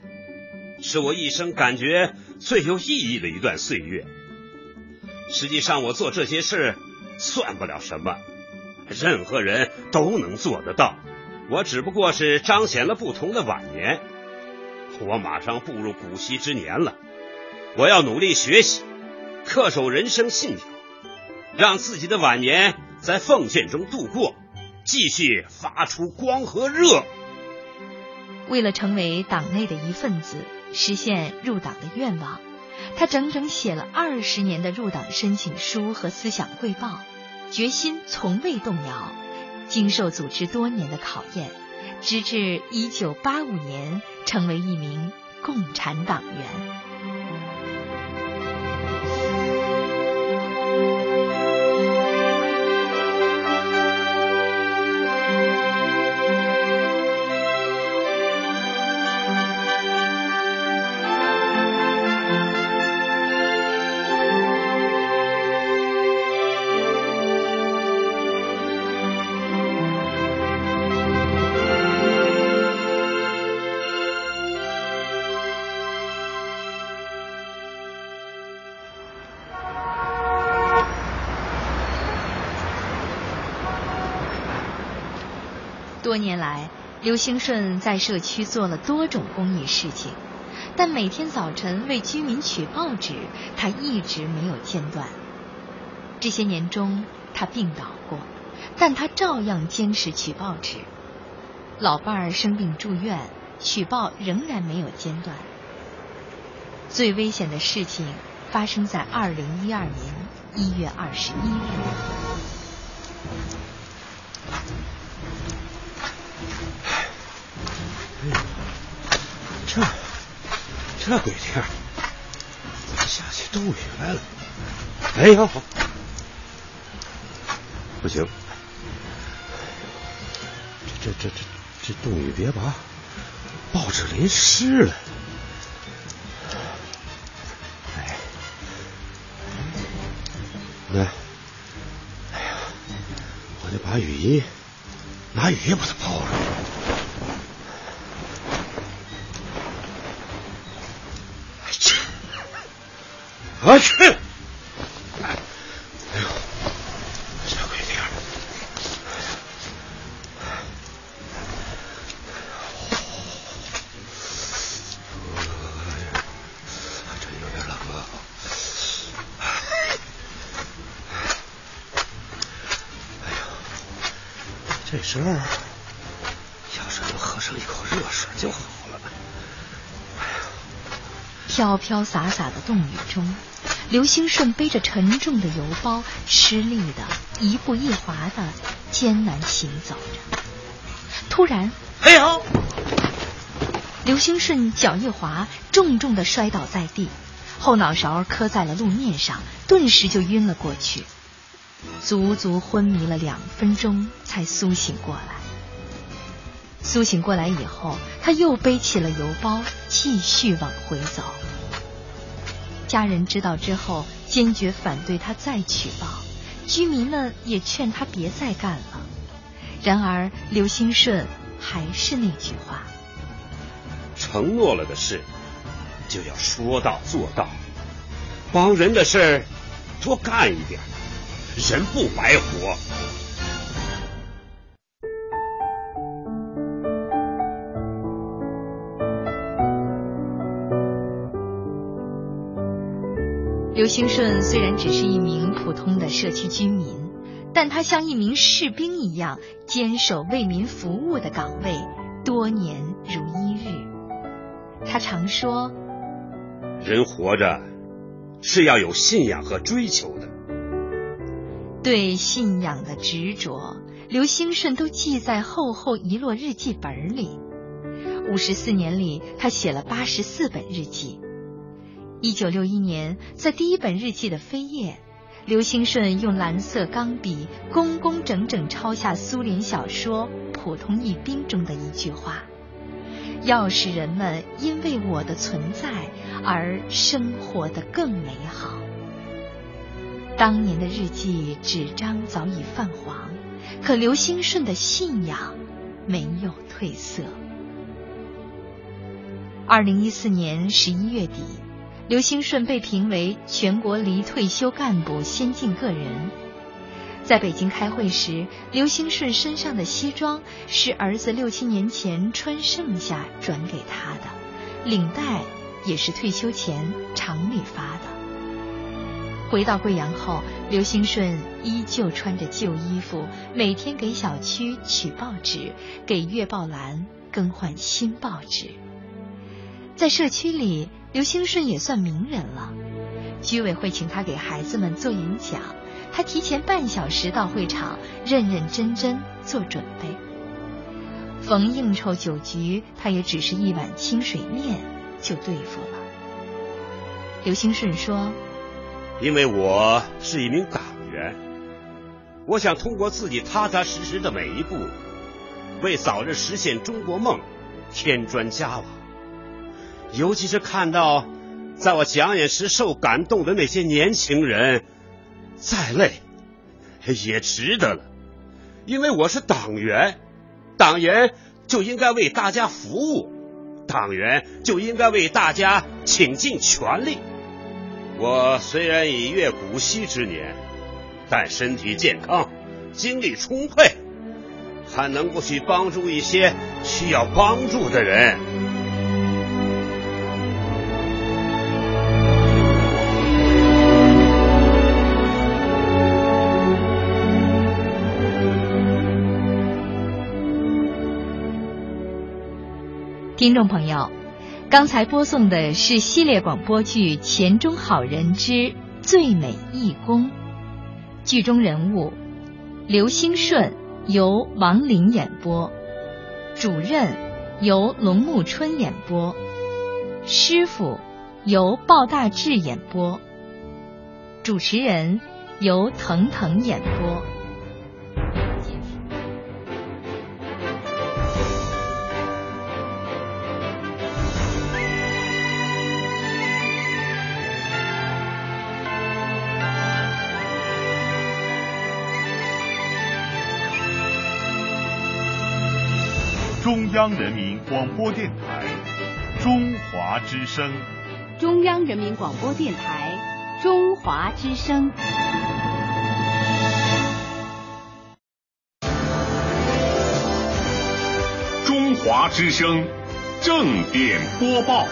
是我一生感觉最有意义的一段岁月。实际上，我做这些事算不了什么，任何人都能做得到。我只不过是彰显了不同的晚年。我马上步入古稀之年了，我要努力学习，恪守人生信条。让自己的晚年在奉献中度过，继续发出光和热。为了成为党内的一份子，实现入党的愿望，他整整写了二十年的入党申请书和思想汇报，决心从未动摇。经受组织多年的考验，直至一九八五年成为一名共产党员。刘兴顺在社区做了多种公益事情，但每天早晨为居民取报纸，他一直没有间断。这些年中，他病倒过，但他照样坚持取报纸。老伴儿生病住院，取报仍然没有间断。最危险的事情发生在二零一二年一月二十一日。这这鬼天，下起冻雨来了！哎呦，不行，这这这这这冻雨别把报纸淋湿了。哎，那，哎呀，我得把雨衣拿雨衣把它包上。去！哎呦，下跪第二。有点冷了。这时候要是能喝上一口热水就好了。飘飘洒洒的冻雨中。刘兴顺背着沉重的邮包，吃力的一步一滑的艰难行走着。突然，哎呦！刘兴顺脚一滑，重重的摔倒在地，后脑勺磕在了路面上，顿时就晕了过去。足足昏迷了两分钟，才苏醒过来。苏醒过来以后，他又背起了邮包，继续往回走。家人知道之后，坚决反对他再举报，居民们也劝他别再干了。然而，刘兴顺还是那句话：承诺了的事，就要说到做到，帮人的事儿多干一点。人不白活。刘兴顺虽然只是一名普通的社区居民，但他像一名士兵一样坚守为民服务的岗位，多年如一日。他常说：“人活着是要有信仰和追求的。”对信仰的执着，刘兴顺都记在厚厚一摞日记本里。五十四年里，他写了八十四本日记。一九六一年，在第一本日记的扉页，刘兴顺用蓝色钢笔工工整整抄下苏联小说《普通一兵》中的一句话：“要使人们因为我的存在而生活的更美好。”当年的日记纸张早已泛黄，可刘兴顺的信仰没有褪色。二零一四年十一月底，刘兴顺被评为全国离退休干部先进个人。在北京开会时，刘兴顺身上的西装是儿子六七年前穿剩下转给他的，领带也是退休前厂里发的。回到贵阳后，刘兴顺依旧穿着旧衣服，每天给小区取报纸，给月报栏更换新报纸。在社区里，刘兴顺也算名人了。居委会请他给孩子们做演讲，他提前半小时到会场，认认真真做准备。逢应酬酒局，他也只是一碗清水面就对付了。刘兴顺说。因为我是一名党员，我想通过自己踏踏实实的每一步，为早日实现中国梦添砖加瓦。尤其是看到在我讲演时受感动的那些年轻人，再累也值得了。因为我是党员，党员就应该为大家服务，党员就应该为大家倾尽全力。我虽然已越古稀之年，但身体健康，精力充沛，还能够去帮助一些需要帮助的人。听众朋友。刚才播送的是系列广播剧《钱中好人之最美义工》，剧中人物刘兴顺由王林演播，主任由龙木春演播，师傅由鲍大志演播，主持人由腾腾演播。中央人民广播电台中华之声，中央人民广播电台中华之声，中华之声正点播报。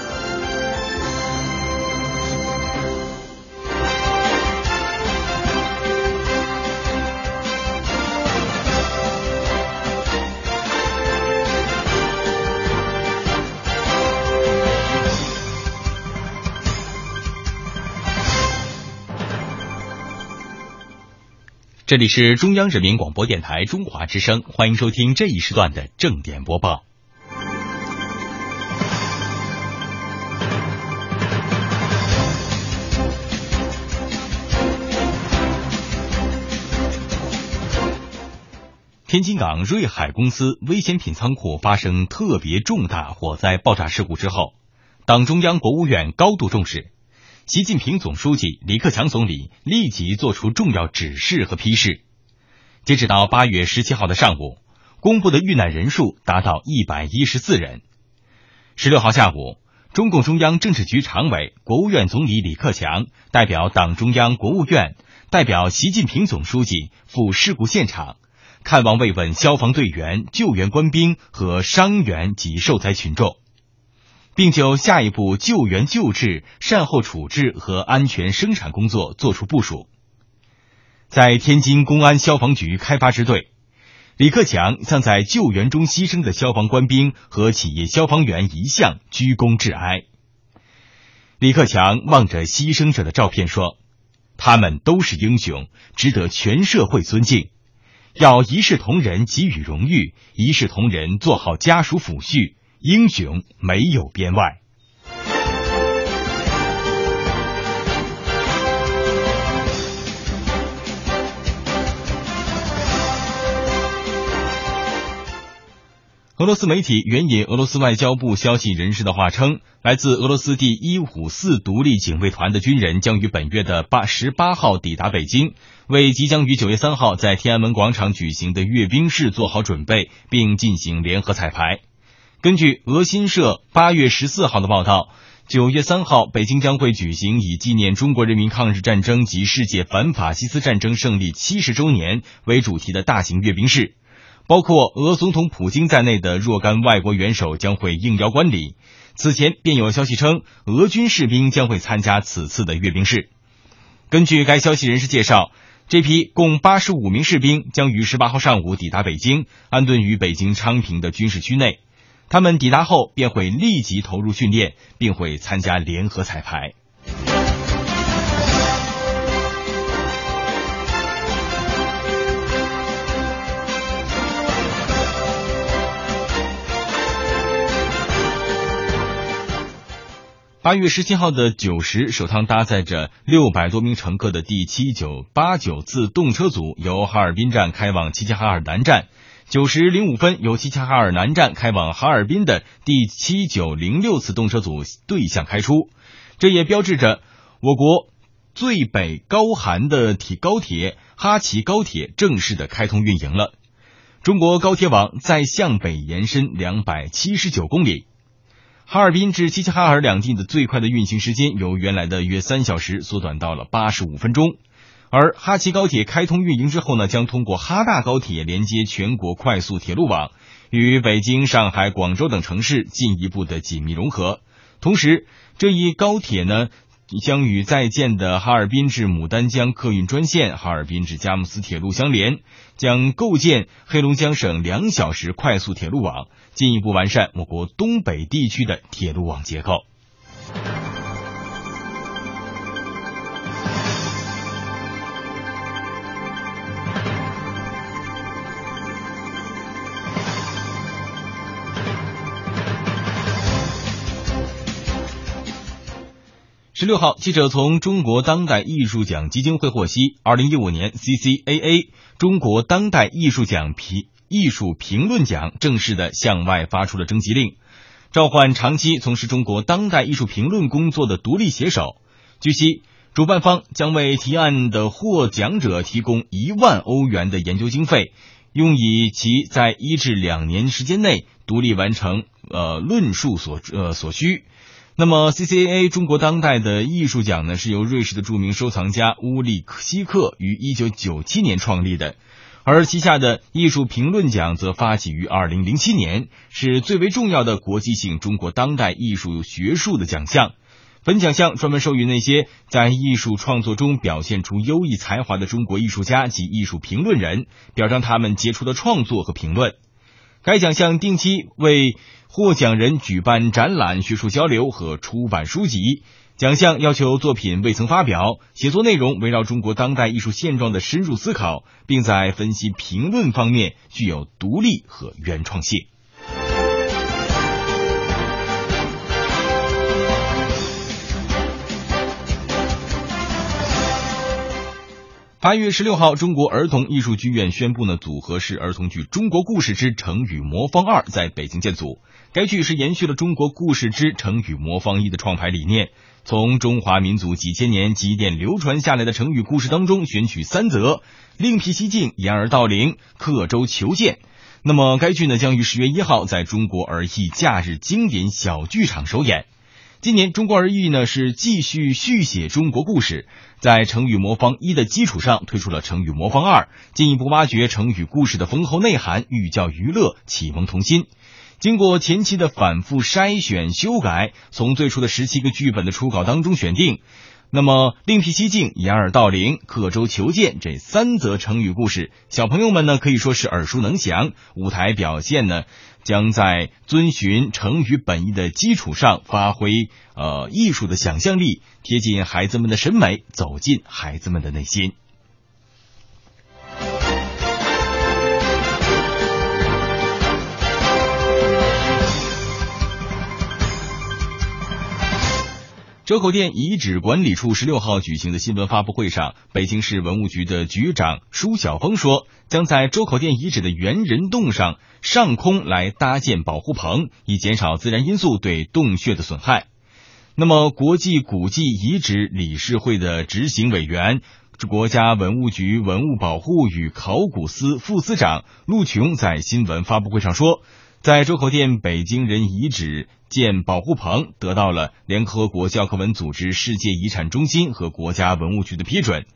这里是中央人民广播电台中华之声，欢迎收听这一时段的正点播报。天津港瑞海公司危险品仓库发生特别重大火灾爆炸事故之后，党中央、国务院高度重视。习近平总书记、李克强总理立即作出重要指示和批示。截止到八月十七号的上午，公布的遇难人数达到一百一十四人。十六号下午，中共中央政治局常委、国务院总理李克强代表党中央、国务院，代表习近平总书记赴事故现场。看望慰问消防队员、救援官兵和伤员及受灾群众，并就下一步救援救治、善后处置和安全生产工作作出部署。在天津公安消防局开发支队，李克强向在救援中牺牲的消防官兵和企业消防员遗像鞠躬致哀。李克强望着牺牲者的照片说：“他们都是英雄，值得全社会尊敬。”要一视同仁，给予荣誉；一视同仁，做好家属抚恤。英雄没有边外。俄罗斯媒体援引俄罗斯外交部消息人士的话称，来自俄罗斯第一五四独立警卫团的军人将于本月的八十八号抵达北京，为即将于九月三号在天安门广场举行的阅兵式做好准备，并进行联合彩排。根据俄新社八月十四号的报道，九月三号北京将会举行以纪念中国人民抗日战争及世界反法西斯战争胜利七十周年为主题的大型阅兵式。包括俄总统普京在内的若干外国元首将会应邀观礼。此前便有消息称，俄军士兵将会参加此次的阅兵式。根据该消息人士介绍，这批共八十五名士兵将于十八号上午抵达北京，安顿于北京昌平的军事区内。他们抵达后便会立即投入训练，并会参加联合彩排。八月十七号的九时，首趟搭载着六百多名乘客的第七九八九次动车组由哈尔滨站开往齐齐哈尔南站。九时零五分，由齐齐哈尔南站开往哈尔滨的第七九零六次动车组对向开出。这也标志着我国最北高寒的铁高铁哈齐高铁正式的开通运营了。中国高铁网再向北延伸两百七十九公里。哈尔滨至齐齐哈尔两地的最快的运行时间由原来的约三小时缩短到了八十五分钟，而哈齐高铁开通运营之后呢，将通过哈大高铁连接全国快速铁路网，与北京、上海、广州等城市进一步的紧密融合。同时，这一高铁呢。将与在建的哈尔滨至牡丹江客运专线、哈尔滨至佳木斯铁路相连，将构建黑龙江省两小时快速铁路网，进一步完善我国东北地区的铁路网结构。十六号，记者从中国当代艺术奖基金会获悉，二零一五年 CCAA 中国当代艺术奖评艺术评论奖正式的向外发出了征集令，召唤长期从事中国当代艺术评论工作的独立写手。据悉，主办方将为提案的获奖者提供一万欧元的研究经费，用以其在一至两年时间内独立完成呃论述所呃所需。那么，CCA 中国当代的艺术奖呢，是由瑞士的著名收藏家乌利希克于一九九七年创立的，而旗下的艺术评论奖则发起于二零零七年，是最为重要的国际性中国当代艺术学术的奖项。本奖项专门授予那些在艺术创作中表现出优异才华的中国艺术家及艺术评论人，表彰他们杰出的创作和评论。该奖项定期为获奖人举办展览、学术交流和出版书籍，奖项要求作品未曾发表，写作内容围绕中国当代艺术现状的深入思考，并在分析评论方面具有独立和原创性。八月十六号，中国儿童艺术剧院宣布呢，组合式儿童剧《中国故事之成语魔方二》在北京建组。该剧是延续了《中国故事之成语魔方一》的创排理念，从中华民族几千年积淀流传下来的成语故事当中选取三则，另辟蹊径，掩耳盗铃，刻舟求剑。那么，该剧呢将于十月一号在中国儿艺假日经典小剧场首演。今年中国儿艺呢是继续续写中国故事，在成语魔方一的基础上推出了成语魔方二，进一步挖掘成语故事的丰厚内涵，寓教于乐，启蒙童心。经过前期的反复筛选修改，从最初的十七个剧本的初稿当中选定。那么，另辟蹊径，掩耳盗铃，刻舟求剑这三则成语故事，小朋友们呢可以说是耳熟能详。舞台表现呢，将在遵循成语本意的基础上，发挥呃艺术的想象力，贴近孩子们的审美，走进孩子们的内心。周口店遗址管理处十六号举行的新闻发布会上，北京市文物局的局长舒晓峰说，将在周口店遗址的猿人洞上上空来搭建保护棚，以减少自然因素对洞穴的损害。那么，国际古迹遗址理事会的执行委员、国家文物局文物保护与考古司副司长陆琼在新闻发布会上说。在周口店北京人遗址建保护棚，得到了联合国教科文组织世界遗产中心和国家文物局的批准。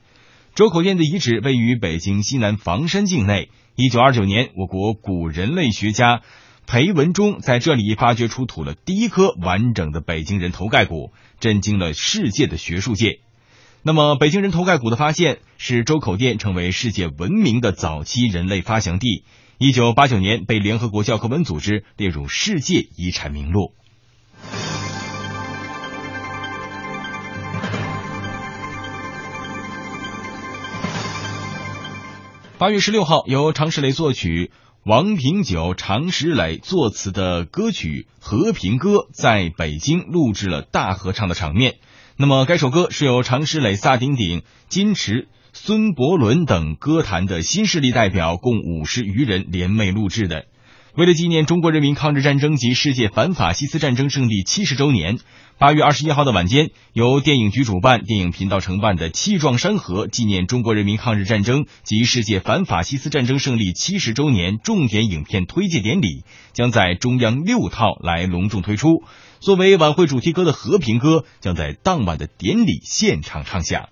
周口店的遗址位于北京西南房山境内。一九二九年，我国古人类学家裴文中在这里发掘出土了第一颗完整的北京人头盖骨，震惊了世界的学术界。那么，北京人头盖骨的发现，使周口店成为世界闻名的早期人类发祥地。一九八九年被联合国教科文组织列入世界遗产名录。八月十六号，由常石磊作曲、王平九、常石磊作词的歌曲《和平歌》在北京录制了大合唱的场面。那么，该首歌是由常石磊、萨顶顶、金池。孙伯伦等歌坛的新势力代表共五十余人联袂录制的。为了纪念中国人民抗日战争及世界反法西斯战争胜利七十周年，八月二十一号的晚间，由电影局主办、电影频道承办的“气壮山河”纪念中国人民抗日战争及世界反法西斯战争胜利七十周年重点影片推介典礼，将在中央六套来隆重推出。作为晚会主题歌的《和平歌》将在当晚的典礼现场唱响。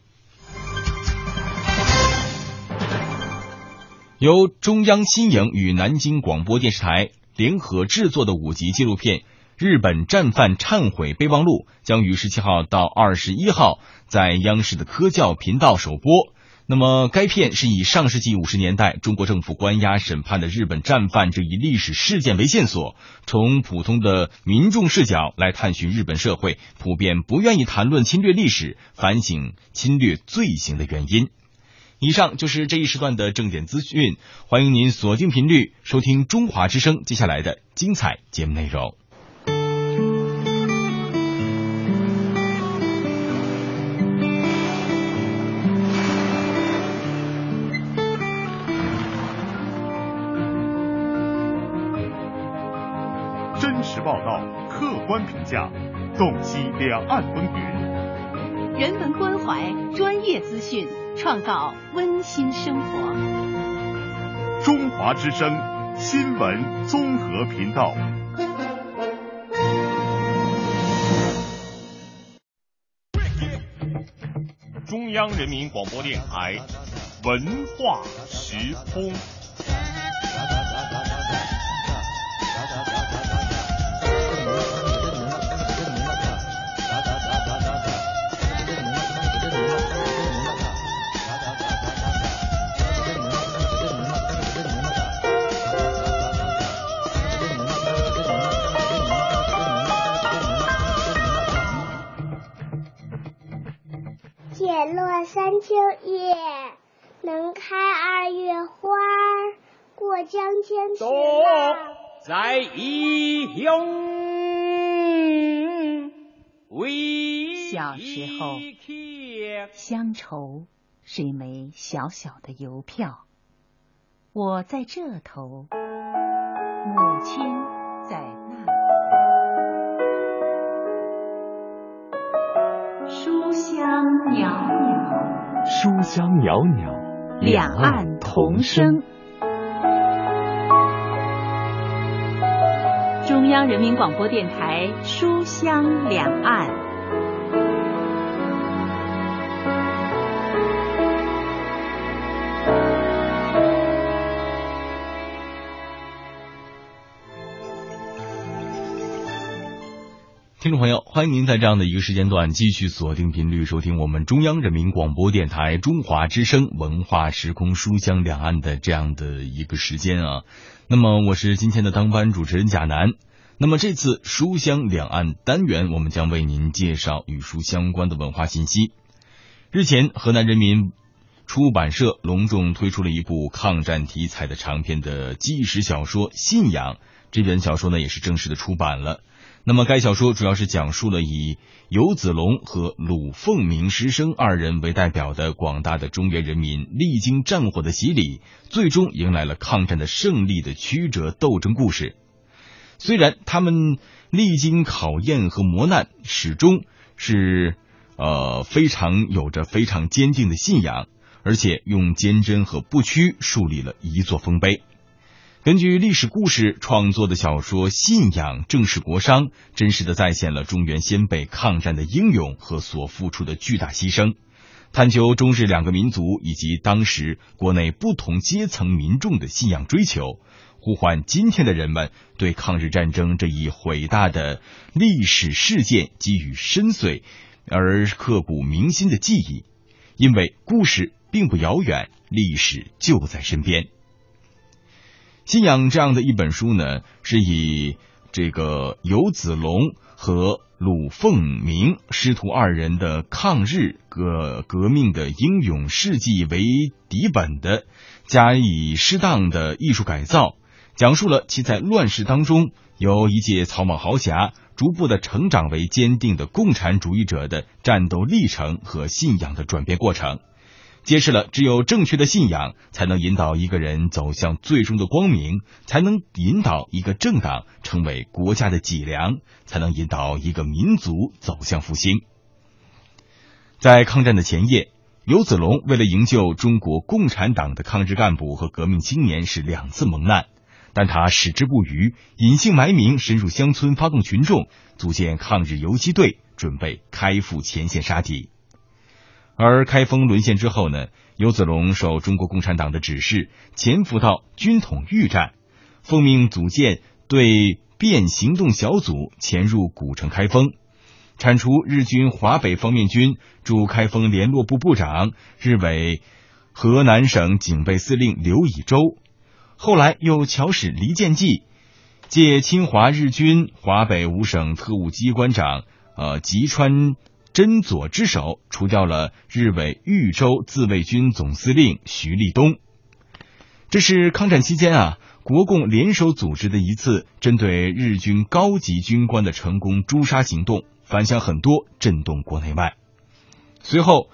由中央新影与南京广播电视台联合制作的五集纪录片《日本战犯忏悔备忘录》将于十七号到二十一号在央视的科教频道首播。那么，该片是以上世纪五十年代中国政府关押审判的日本战犯这一历史事件为线索，从普通的民众视角来探寻日本社会普遍不愿意谈论侵略历史、反省侵略罪行的原因。以上就是这一时段的正点资讯，欢迎您锁定频率收听中华之声接下来的精彩节目内容。真实报道，客观评价，洞悉两岸风云，人文关怀，专业资讯。创造温馨生活。中华之声新闻综合频道。中央人民广播电台文化时空。解落三秋叶，能开二月花。过江千尺浪，在异乡为小时候，乡愁是一枚小小的邮票。我在这头，母亲在袅袅，书香袅袅，两岸同声。中央人民广播电台《书香两岸》。听众朋友，欢迎您在这样的一个时间段继续锁定频率收听我们中央人民广播电台中华之声文化时空书香两岸的这样的一个时间啊。那么我是今天的当班主持人贾楠。那么这次书香两岸单元，我们将为您介绍与书相关的文化信息。日前，河南人民出版社隆重推出了一部抗战题材的长篇的纪实小说《信仰》，这本小说呢也是正式的出版了。那么，该小说主要是讲述了以游子龙和鲁凤鸣师生二人为代表的广大的中原人民，历经战火的洗礼，最终迎来了抗战的胜利的曲折斗争故事。虽然他们历经考验和磨难，始终是呃非常有着非常坚定的信仰，而且用坚贞和不屈树立了一座丰碑。根据历史故事创作的小说《信仰》，正是国殇，真实的再现了中原先辈抗战的英勇和所付出的巨大牺牲，探究中日两个民族以及当时国内不同阶层民众的信仰追求，呼唤今天的人们对抗日战争这一伟大的历史事件给予深邃而刻骨铭心的记忆，因为故事并不遥远，历史就在身边。信仰这样的一本书呢，是以这个游子龙和鲁凤鸣师徒二人的抗日革革命的英勇事迹为底本的，加以适当的艺术改造，讲述了其在乱世当中由一介草莽豪侠逐步的成长为坚定的共产主义者的战斗历程和信仰的转变过程。揭示了只有正确的信仰，才能引导一个人走向最终的光明，才能引导一个政党成为国家的脊梁，才能引导一个民族走向复兴。在抗战的前夜，游子龙为了营救中国共产党的抗日干部和革命青年，是两次蒙难，但他矢志不渝，隐姓埋名，深入乡村，发动群众，组建抗日游击队，准备开赴前线杀敌。而开封沦陷之后呢，游子龙受中国共产党的指示，潜伏到军统豫站，奉命组建对变行动小组，潜入古城开封，铲除日军华北方面军驻开封联络部部长、日伪河南省警备司令刘以周。后来又巧使黎建济借侵华日军华北五省特务机关长呃吉川。真佐之手，除掉了日伪豫州自卫军总司令徐立东。这是抗战期间啊，国共联手组织的一次针对日军高级军官的成功诛杀行动，反响很多，震动国内外。随后，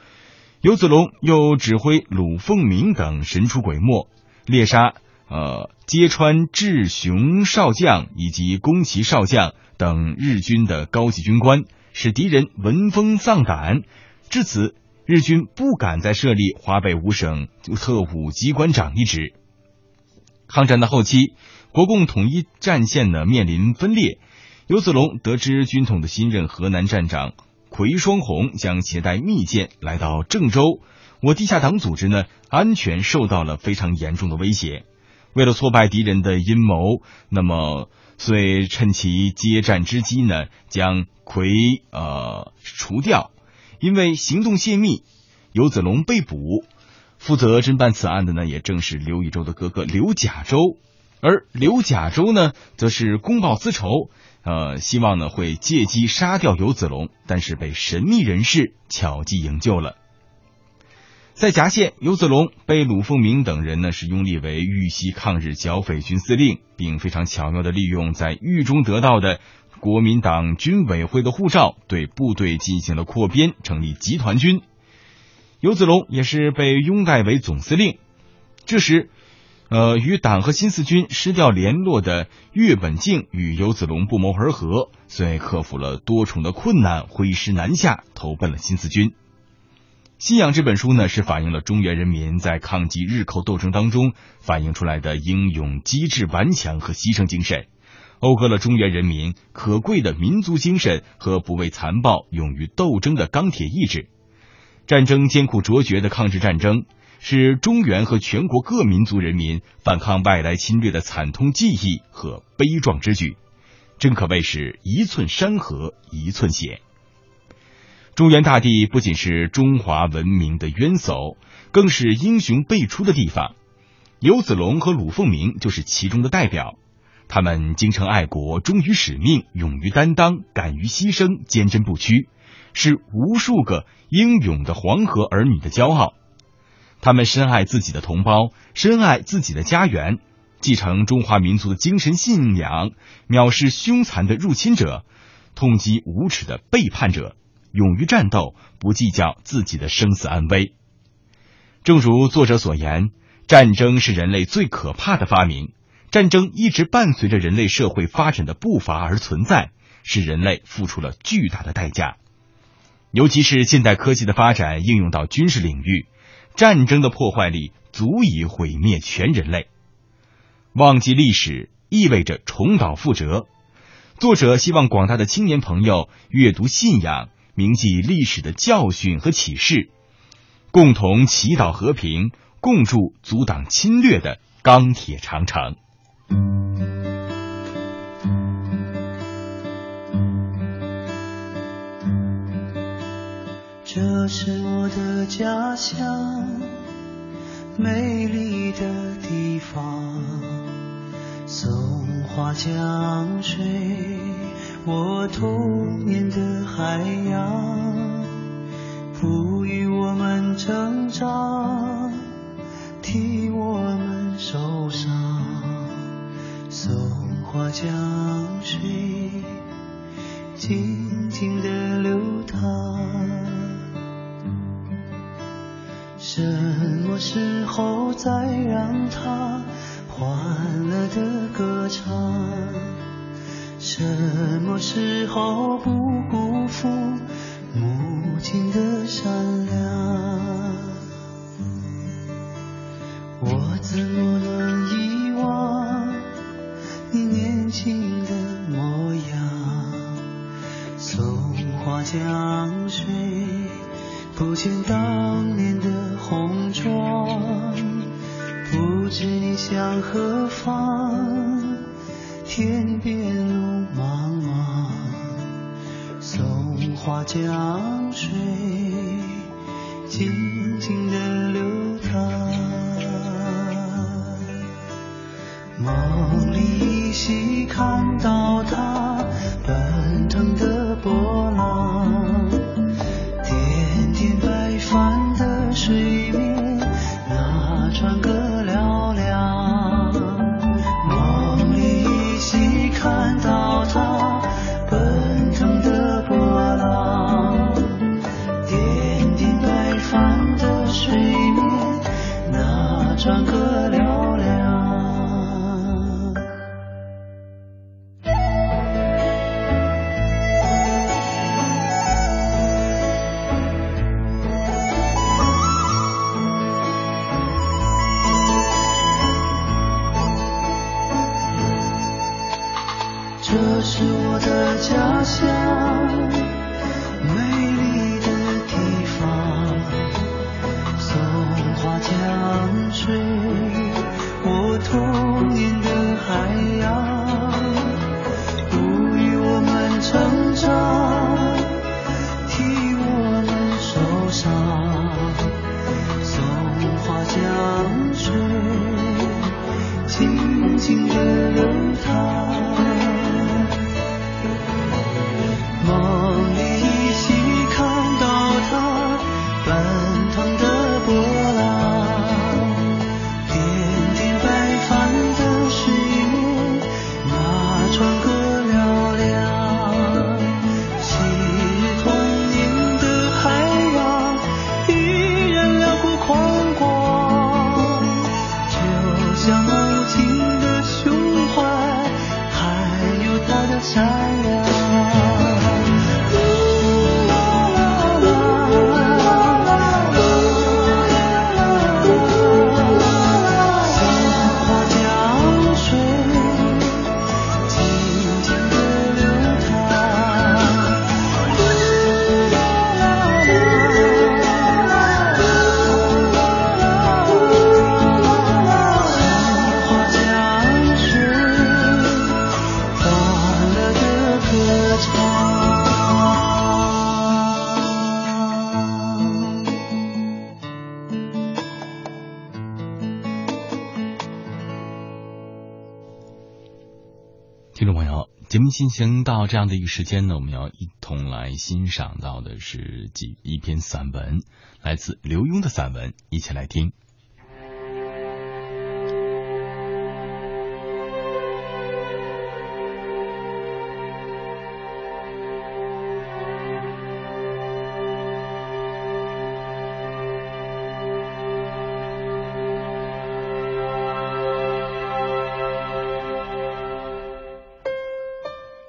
游子龙又指挥鲁凤鸣等神出鬼没，猎杀呃揭川志雄少将以及宫崎少将等日军的高级军官。使敌人闻风丧胆，至此，日军不敢再设立华北五省特务机关长一职。抗战的后期，国共统一战线呢面临分裂。游子龙得知军统的新任河南站长奎双红将携带密件来到郑州，我地下党组织呢安全受到了非常严重的威胁。为了挫败敌人的阴谋，那么。遂趁其接战之机呢，将魁呃除掉。因为行动泄密，游子龙被捕。负责侦办此案的呢，也正是刘以周的哥哥刘甲周。而刘甲周呢，则是公报私仇，呃，希望呢会借机杀掉游子龙，但是被神秘人士巧计营救了。在夹县，游子龙被鲁凤鸣等人呢是拥立为豫西抗日剿匪军司令，并非常巧妙的利用在狱中得到的国民党军委会的护照，对部队进行了扩编，成立集团军。游子龙也是被拥戴为总司令。这时，呃，与党和新四军失掉联络的岳本敬与游子龙不谋而合，遂克服了多重的困难，挥师南下，投奔了新四军。《信仰》这本书呢，是反映了中原人民在抗击日寇斗争当中反映出来的英勇、机智、顽强和牺牲精神，讴歌了中原人民可贵的民族精神和不畏残暴、勇于斗争的钢铁意志。战争艰苦卓绝的抗日战争，是中原和全国各民族人民反抗外来侵略的惨痛记忆和悲壮之举，真可谓是一寸山河一寸血。中原大地不仅是中华文明的渊薮，更是英雄辈出的地方。游子龙和鲁凤鸣就是其中的代表。他们精诚爱国，忠于使命，勇于担当，敢于牺牲，坚贞不屈，是无数个英勇的黄河儿女的骄傲。他们深爱自己的同胞，深爱自己的家园，继承中华民族的精神信仰，藐视凶残的入侵者，痛击无耻的背叛者。勇于战斗，不计较自己的生死安危。正如作者所言，战争是人类最可怕的发明。战争一直伴随着人类社会发展的步伐而存在，使人类付出了巨大的代价。尤其是现代科技的发展应用到军事领域，战争的破坏力足以毁灭全人类。忘记历史意味着重蹈覆辙。作者希望广大的青年朋友阅读信仰。铭记历史的教训和启示，共同祈祷和平，共筑阻挡侵略的钢铁长城。这是我的家乡，美丽的地方，松花江水。我童年的海洋，哺育我们成长，替我们受伤。松花江水静静的流淌，什么时候再让它欢乐的歌唱？什么时候不孤进行到这样的一个时间呢，我们要一同来欣赏到的是几一篇散文，来自刘墉的散文，一起来听。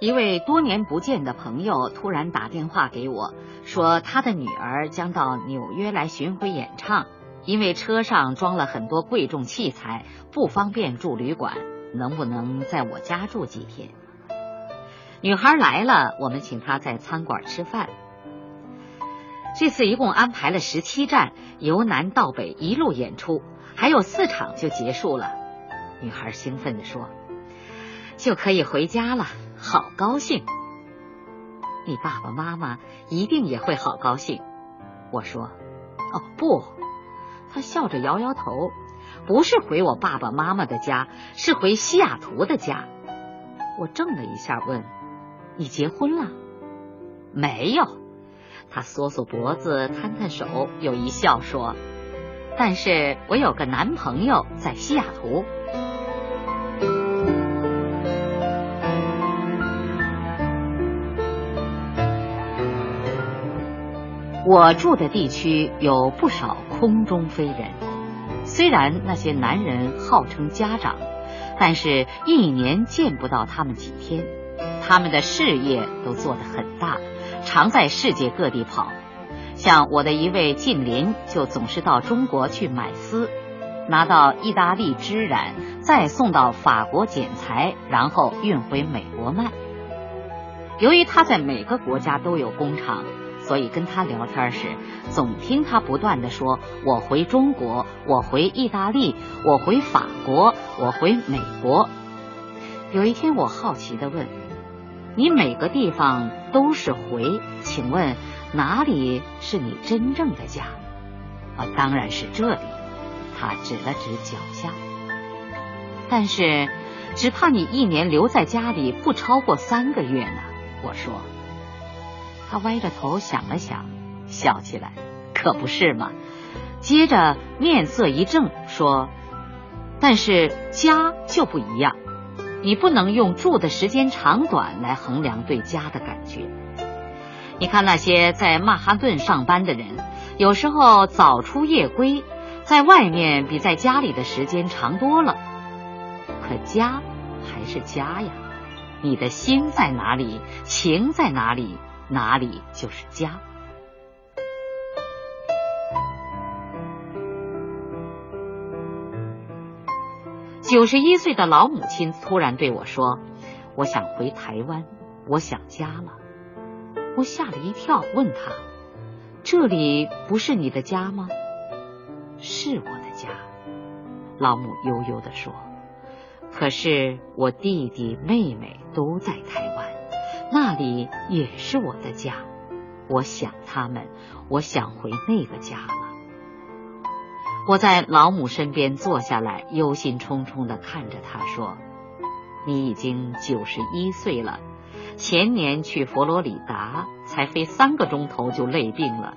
一位多年不见的朋友突然打电话给我，说他的女儿将到纽约来巡回演唱，因为车上装了很多贵重器材，不方便住旅馆，能不能在我家住几天？女孩来了，我们请她在餐馆吃饭。这次一共安排了十七站，由南到北一路演出，还有四场就结束了。女孩兴奋地说：“就可以回家了。”好高兴，你爸爸妈妈一定也会好高兴。我说：“哦不。”他笑着摇摇头，不是回我爸爸妈妈的家，是回西雅图的家。我怔了一下，问：“你结婚了？”没有。他缩缩脖子，摊摊手，又一笑说：“但是我有个男朋友在西雅图。”我住的地区有不少空中飞人，虽然那些男人号称家长，但是一年见不到他们几天。他们的事业都做得很大，常在世界各地跑。像我的一位近邻，就总是到中国去买丝，拿到意大利织染，再送到法国剪裁，然后运回美国卖。由于他在每个国家都有工厂。所以跟他聊天时，总听他不断的说：“我回中国，我回意大利，我回法国，我回美国。”有一天，我好奇的问：“你每个地方都是回，请问哪里是你真正的家？”啊，当然是这里。他指了指脚下。但是，只怕你一年留在家里不超过三个月呢。我说。他歪着头想了想，笑起来，可不是嘛。接着面色一正，说：“但是家就不一样，你不能用住的时间长短来衡量对家的感觉。你看那些在曼哈顿上班的人，有时候早出夜归，在外面比在家里的时间长多了。可家还是家呀，你的心在哪里，情在哪里。”哪里就是家。九十一岁的老母亲突然对我说：“我想回台湾，我想家了。”我吓了一跳，问他：“这里不是你的家吗？”“是我的家。”老母悠悠的说：“可是我弟弟妹妹都在台湾。”那里也是我的家，我想他们，我想回那个家了。我在老母身边坐下来，忧心忡忡的看着他说：“你已经九十一岁了，前年去佛罗里达才飞三个钟头就累病了，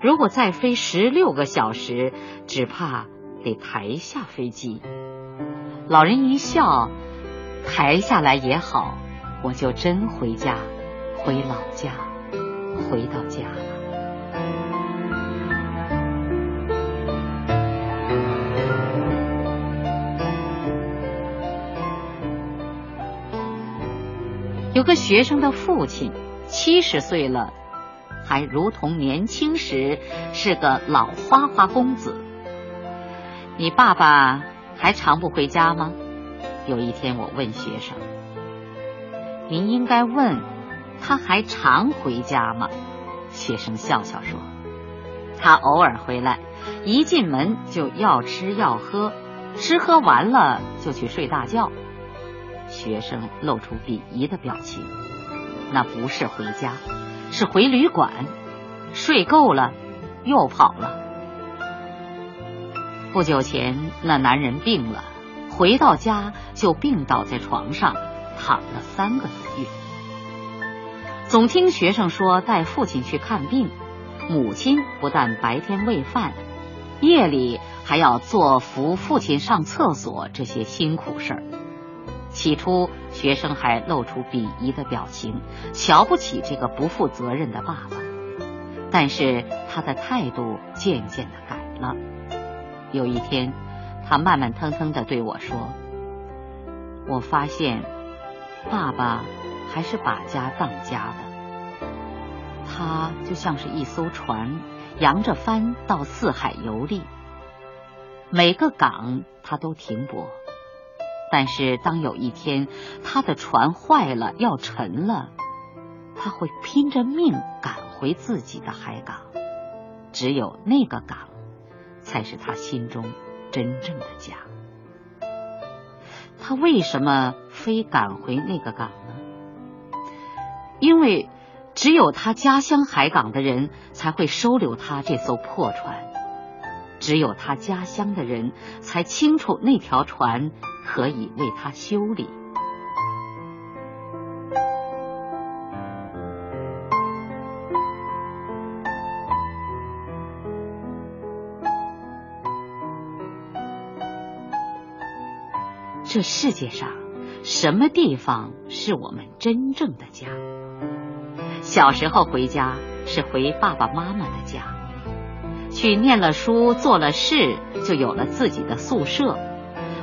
如果再飞十六个小时，只怕得抬下飞机。”老人一笑：“抬下来也好。”我就真回家，回老家，回到家了。有个学生的父亲七十岁了，还如同年轻时是个老花花公子。你爸爸还常不回家吗？有一天我问学生。您应该问，他还常回家吗？学生笑笑说：“他偶尔回来，一进门就要吃要喝，吃喝完了就去睡大觉。”学生露出鄙夷的表情。那不是回家，是回旅馆，睡够了又跑了。不久前，那男人病了，回到家就病倒在床上。躺了三个。总听学生说带父亲去看病，母亲不但白天喂饭，夜里还要做扶父亲上厕所这些辛苦事儿。起初，学生还露出鄙夷的表情，瞧不起这个不负责任的爸爸。但是他的态度渐渐的改了。有一天，他慢慢腾腾的对我说：“我发现，爸爸还是把家当家的。他就像是一艘船，扬着帆到四海游历，每个港他都停泊。但是当有一天他的船坏了要沉了，他会拼着命赶回自己的海港。只有那个港。”才是他心中真正的家。他为什么非赶回那个港呢？因为只有他家乡海港的人才会收留他这艘破船，只有他家乡的人才清楚那条船可以为他修理。这世界上什么地方是我们真正的家？小时候回家是回爸爸妈妈的家，去念了书、做了事，就有了自己的宿舍。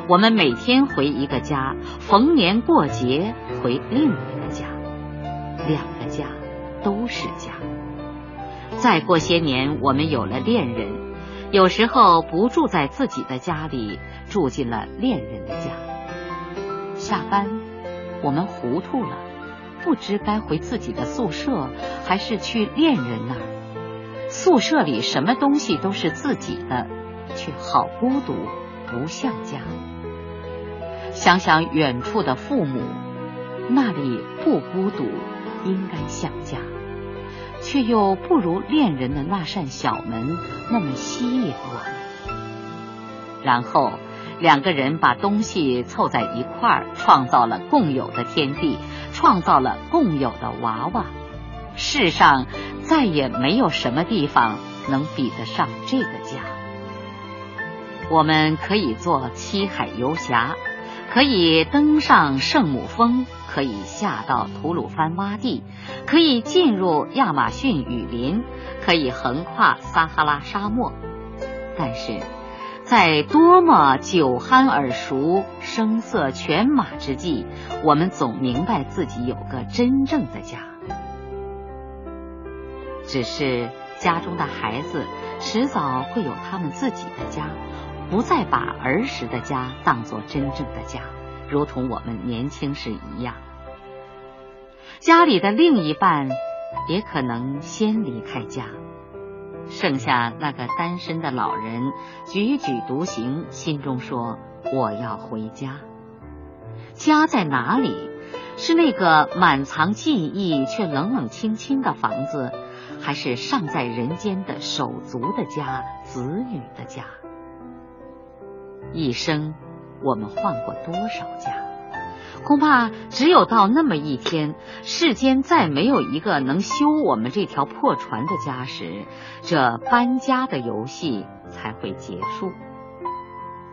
我们每天回一个家，逢年过节回另一个家，两个家都是家。再过些年，我们有了恋人，有时候不住在自己的家里，住进了恋人的家。下班，我们糊涂了，不知该回自己的宿舍，还是去恋人那儿。宿舍里什么东西都是自己的，却好孤独，不像家。想想远处的父母，那里不孤独，应该像家，却又不如恋人的那扇小门那么吸引我们。然后。两个人把东西凑在一块儿，创造了共有的天地，创造了共有的娃娃。世上再也没有什么地方能比得上这个家。我们可以做七海游侠，可以登上圣母峰，可以下到吐鲁番洼地，可以进入亚马逊雨林，可以横跨撒哈拉沙漠，但是。在多么酒酣耳熟、声色犬马之际，我们总明白自己有个真正的家。只是家中的孩子迟早会有他们自己的家，不再把儿时的家当作真正的家，如同我们年轻时一样。家里的另一半也可能先离开家。剩下那个单身的老人踽踽独行，心中说：“我要回家。家在哪里？是那个满藏记忆却冷冷清清的房子，还是尚在人间的手足的家、子女的家？一生，我们换过多少家？”恐怕只有到那么一天，世间再没有一个能修我们这条破船的家时，这搬家的游戏才会结束。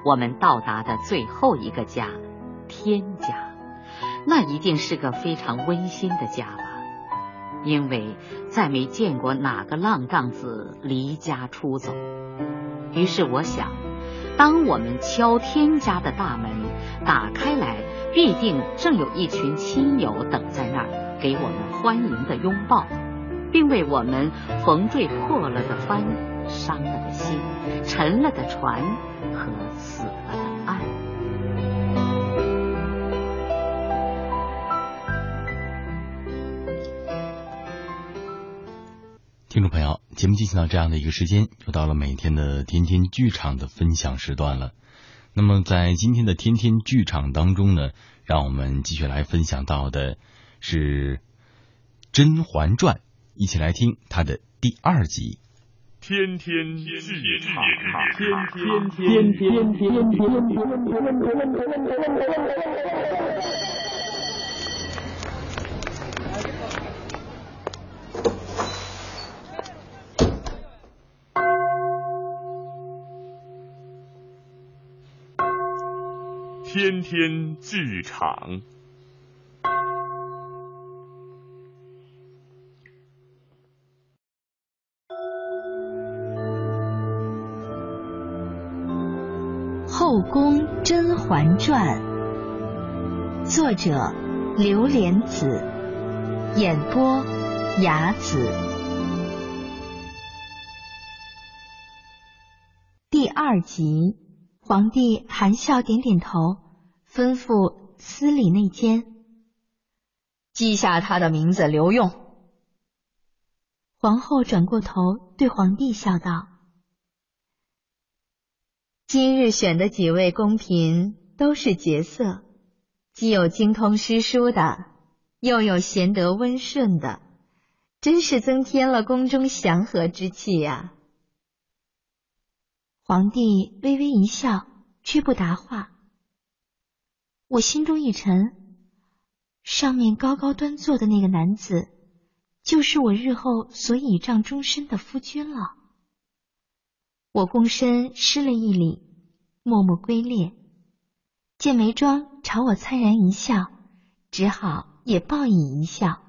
我们到达的最后一个家，天家，那一定是个非常温馨的家吧？因为再没见过哪个浪荡子离家出走。于是我想，当我们敲天家的大门，打开来。必定正有一群亲友等在那儿，给我们欢迎的拥抱，并为我们缝缀破了的帆、伤了的心、沉了的船和死了的岸。听众朋友，节目进行到这样的一个时间，又到了每天的天天剧场的分享时段了。那么在今天的天天剧场当中呢，让我们继续来分享到的是《甄嬛传》，一起来听它的第二集。天天剧场，天天天天天天天。天天剧场。《后宫甄嬛传》，作者刘莲子，演播雅子。第二集，皇帝含笑点点头，吩咐司礼内监记下他的名字，留用。皇后转过头对皇帝笑道。今日选的几位宫嫔都是绝色，既有精通诗书的，又有贤德温顺的，真是增添了宫中祥和之气呀。皇帝微微一笑，却不答话。我心中一沉，上面高高端坐的那个男子，就是我日后所倚仗终身的夫君了。我躬身施了一礼，默默归列。见眉庄朝我灿然一笑，只好也报以一笑。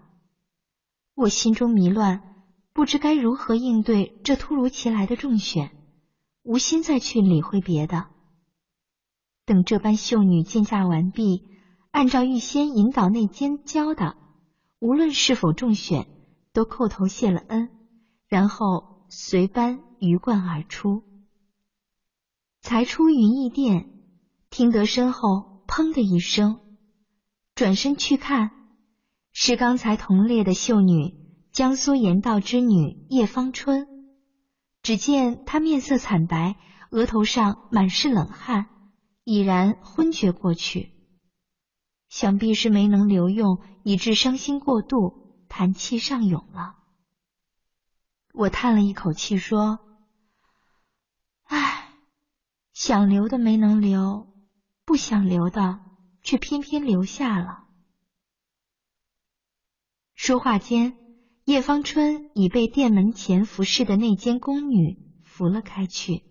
我心中迷乱，不知该如何应对这突如其来的重选，无心再去理会别的。等这般秀女见驾完毕，按照预先引导内监教的，无论是否中选，都叩头谢了恩，然后随班。鱼贯而出，才出云翼殿，听得身后砰的一声，转身去看，是刚才同列的秀女江苏盐道之女叶芳春。只见他面色惨白，额头上满是冷汗，已然昏厥过去，想必是没能留用，以致伤心过度，痰气上涌了。我叹了一口气说。唉，想留的没能留，不想留的却偏偏留下了。说话间，叶芳春已被殿门前服侍的那间宫女扶了开去。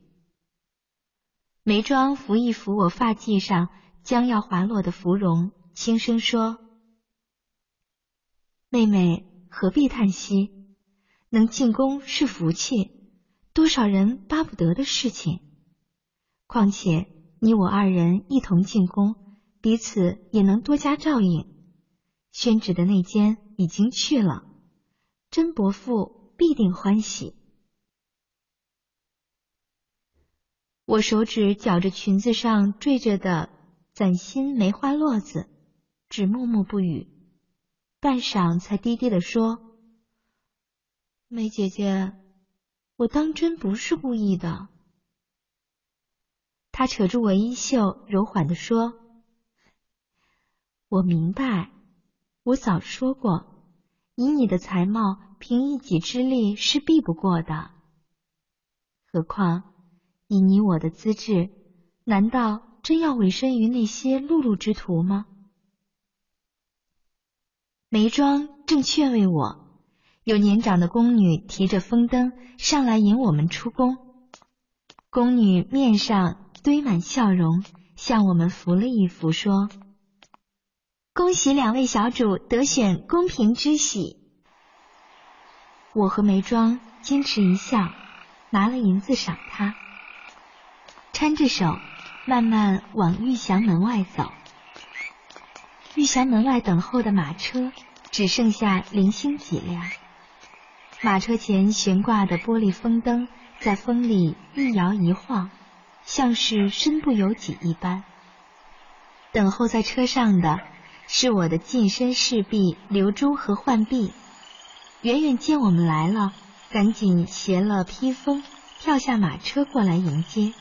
眉庄扶一扶我发髻上将要滑落的芙蓉，轻声说：“妹妹何必叹息？能进宫是福气。”多少人巴不得的事情。况且你我二人一同进宫，彼此也能多加照应。宣旨的那间已经去了，甄伯父必定欢喜。我手指绞着裙子上缀着的崭新梅花络子，只默默不语，半晌才低低的说：“梅姐姐。”我当真不是故意的。他扯住我衣袖，柔缓的说：“我明白，我早说过，以你的才貌，凭一己之力是避不过的。何况以你我的资质，难道真要委身于那些碌碌之徒吗？”眉庄正劝慰我。有年长的宫女提着风灯上来引我们出宫，宫女面上堆满笑容，向我们扶了一扶，说：“恭喜两位小主得选公平之喜。”我和眉庄矜持一笑，拿了银子赏他，搀着手慢慢往玉祥门外走。玉祥门外等候的马车只剩下零星几辆。马车前悬挂的玻璃风灯在风里一摇一晃，像是身不由己一般。等候在车上的是我的近身侍婢刘珠和浣碧，远远见我们来了，赶紧携了披风，跳下马车过来迎接。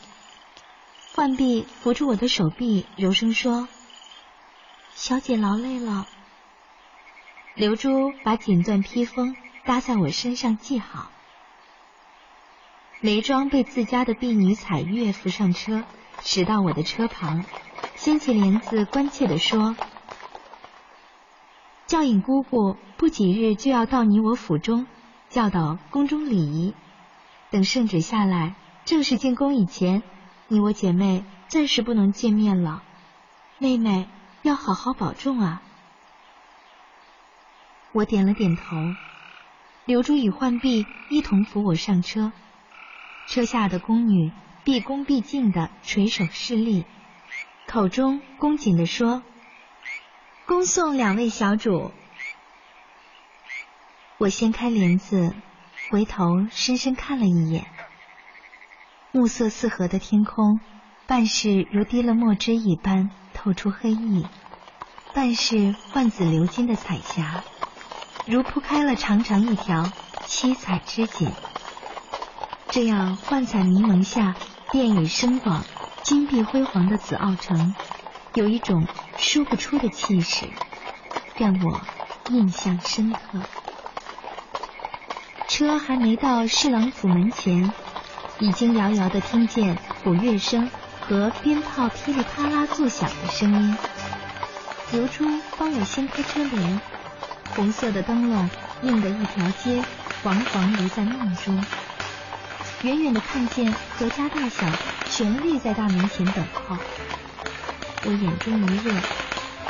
浣碧扶住我的手臂，柔声说：“小姐劳累了。”刘珠把锦缎披风。搭在我身上系好，眉庄被自家的婢女彩月扶上车，驶到我的车旁，掀起帘子，关切地说：“教引姑姑不几日就要到你我府中，教导宫中礼仪。等圣旨下来，正式进宫以前，你我姐妹暂时不能见面了。妹妹要好好保重啊。我点了点头，刘珠与浣碧一同扶我上车。车下的宫女毕恭毕敬的垂手施礼，口中恭谨的说：“恭送两位小主。”我掀开帘子，回头深深看了一眼，暮色四合的天空，半是如滴了墨汁一般透出黑意，半是幻紫流金的彩霞。如铺开了长长一条七彩织锦，这样幻彩迷蒙下，殿宇深广、金碧辉煌的紫奥城，有一种说不出的气势，让我印象深刻。车还没到侍郎府门前，已经遥遥的听见鼓乐声和鞭炮噼里啪啦作响的声音。刘珠帮我掀开车帘。红色的灯笼映得一条街黄黄如在梦中。远远的看见何家大小全立在大门前等候，我眼中一热，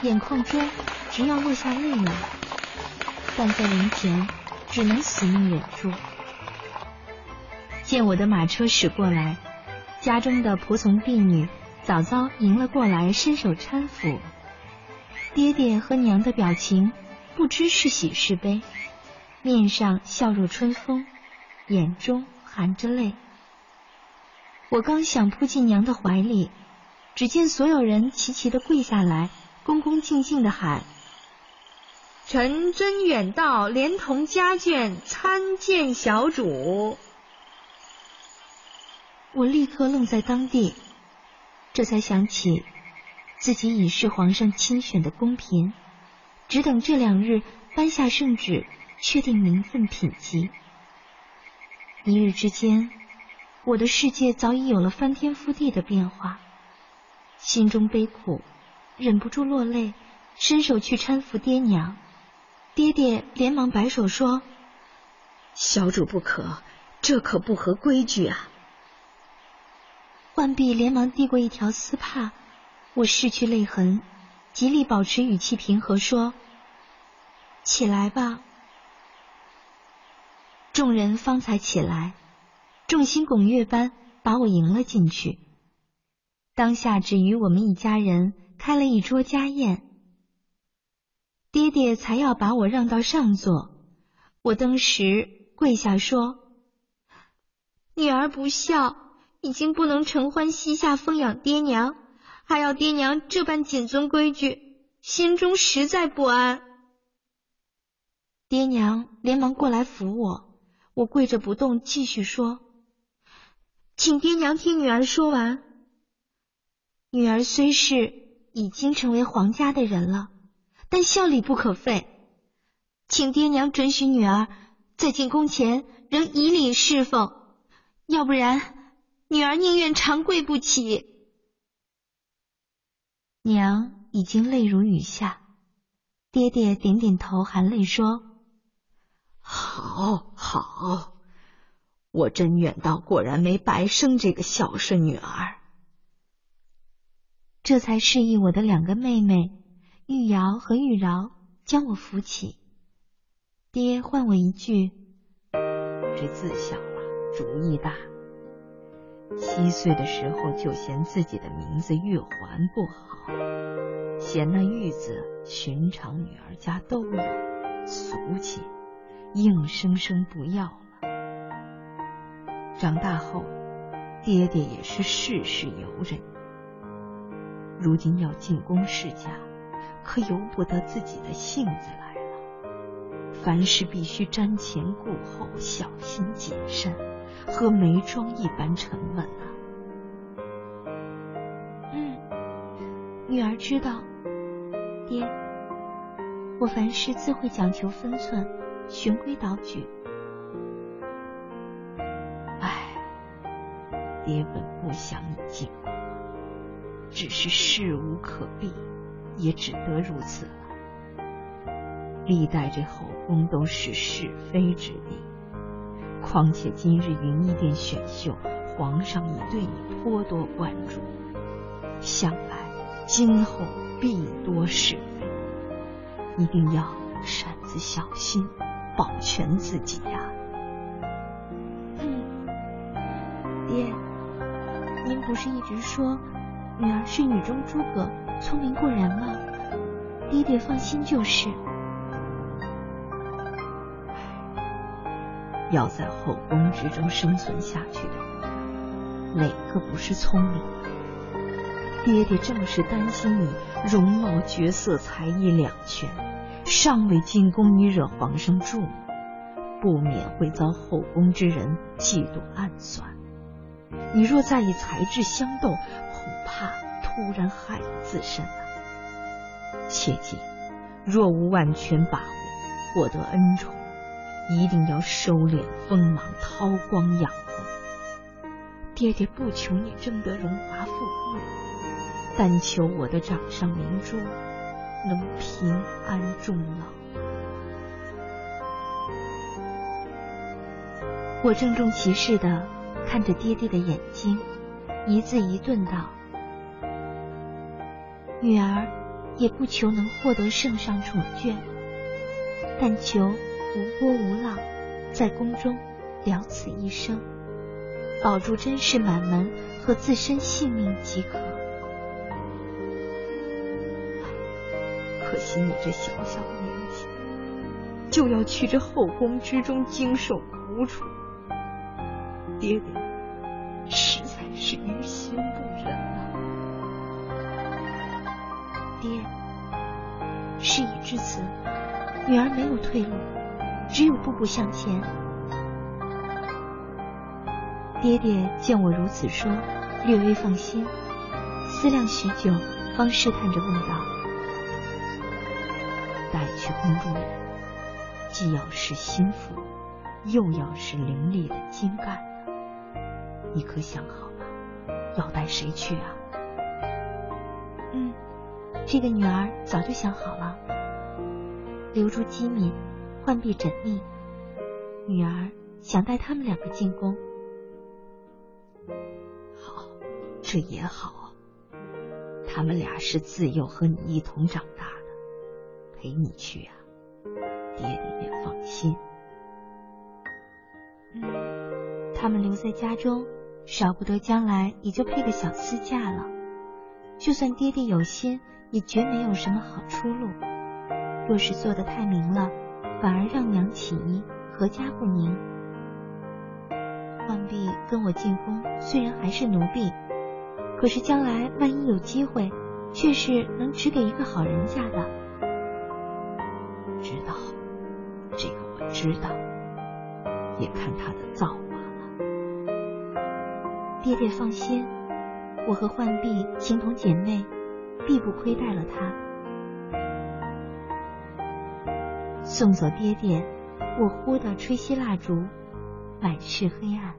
眼眶中直要落下泪来，但在门前只能死命忍住。见我的马车驶过来，家中的仆从婢女早早迎了过来，伸手搀扶。爹爹和娘的表情。不知是喜是悲，面上笑若春风，眼中含着泪。我刚想扑进娘的怀里，只见所有人齐齐的跪下来，恭恭敬敬的喊：“臣真远道，连同家眷参见小主。”我立刻愣在当地，这才想起自己已是皇上亲选的宫嫔。只等这两日颁下圣旨，确定名分品级。一日之间，我的世界早已有了翻天覆地的变化，心中悲苦，忍不住落泪，伸手去搀扶爹娘。爹爹连忙摆手说：“小主不可，这可不合规矩啊。”浣碧连忙递过一条丝帕，我拭去泪痕。极力保持语气平和，说：“起来吧。”众人方才起来，众星拱月般把我迎了进去。当下只与我们一家人开了一桌家宴。爹爹才要把我让到上座，我当时跪下说：“女儿不孝，已经不能承欢膝下奉养爹娘。”还要爹娘这般谨遵规矩，心中实在不安。爹娘连忙过来扶我，我跪着不动，继续说：“请爹娘听女儿说完。女儿虽是已经成为皇家的人了，但孝礼不可废，请爹娘准许女儿在进宫前仍以礼侍奉，要不然女儿宁愿长跪不起。”娘已经泪如雨下，爹爹点点头，含泪说：“好，好，我甄远道果然没白生这个孝顺女儿。”这才示意我的两个妹妹玉瑶和玉娆将我扶起。爹唤我一句：“这自小啊，主意大。七岁的时候就嫌自己的名字玉环不好。”嫌那玉字寻常女儿家都有，俗气，硬生生不要了。长大后，爹爹也是事事由人，如今要进宫世家，可由不得自己的性子来了。凡事必须瞻前顾后，小心谨慎，和眉庄一般沉稳啊。嗯女儿知道，爹，我凡事自会讲求分寸，循规蹈矩。唉，爹本不想你进宫，只是事无可避，也只得如此了。历代这后宫都是是非之地，况且今日云衣殿选秀，皇上已对你颇多关注，想来。今后必多是非，一定要擅自小心，保全自己呀。嗯，爹，您不是一直说女儿是女中诸葛，聪明过人吗？爹爹放心就是。要在后宫之中生存下去的，哪个不是聪明？爹爹正是担心你容貌、绝色、才艺两全，尚未进宫你惹皇上注目，不免会遭后宫之人嫉妒暗算。你若再以才智相斗，恐怕突然害了自身啊！切记，若无万全把握，获得恩宠。一定要收敛锋芒，韬光养晦。爹爹不求你争得荣华富贵，但求我的掌上明珠能平安终老。我郑重其事的看着爹爹的眼睛，一字一顿道：“女儿也不求能获得圣上宠眷，但求……”无波无浪，在宫中了此一生，保住甄氏满门和自身性命即可。可惜你这小小年纪，就要去这后宫之中经受苦楚，爹爹实在是于心不忍啊！爹，事已至此，女儿没有退路。只有步步向前。爹爹见我如此说，略微放心，思量许久，方试探着问道：“带去宫中人，既要是心腹，又要是伶俐的精干，你可想好了，要带谁去啊？”“嗯，这个女儿早就想好了，留住机敏。”浣碧缜密，女儿想带他们两个进宫。好，这也好。他们俩是自幼和你一同长大的，陪你去啊，爹爹也放心。嗯，他们留在家中，少不得将来也就配个小厮嫁了。就算爹爹有心，也绝没有什么好出路。若是做的太明了。反而让娘起疑，何家不宁。浣碧跟我进宫，虽然还是奴婢，可是将来万一有机会，却是能指给一个好人家的。知道，这个我知道，也看他的造化。爹爹放心，我和浣碧情同姐妹，必不亏待了他。送走爹爹，我忽地吹熄蜡烛，满是黑暗。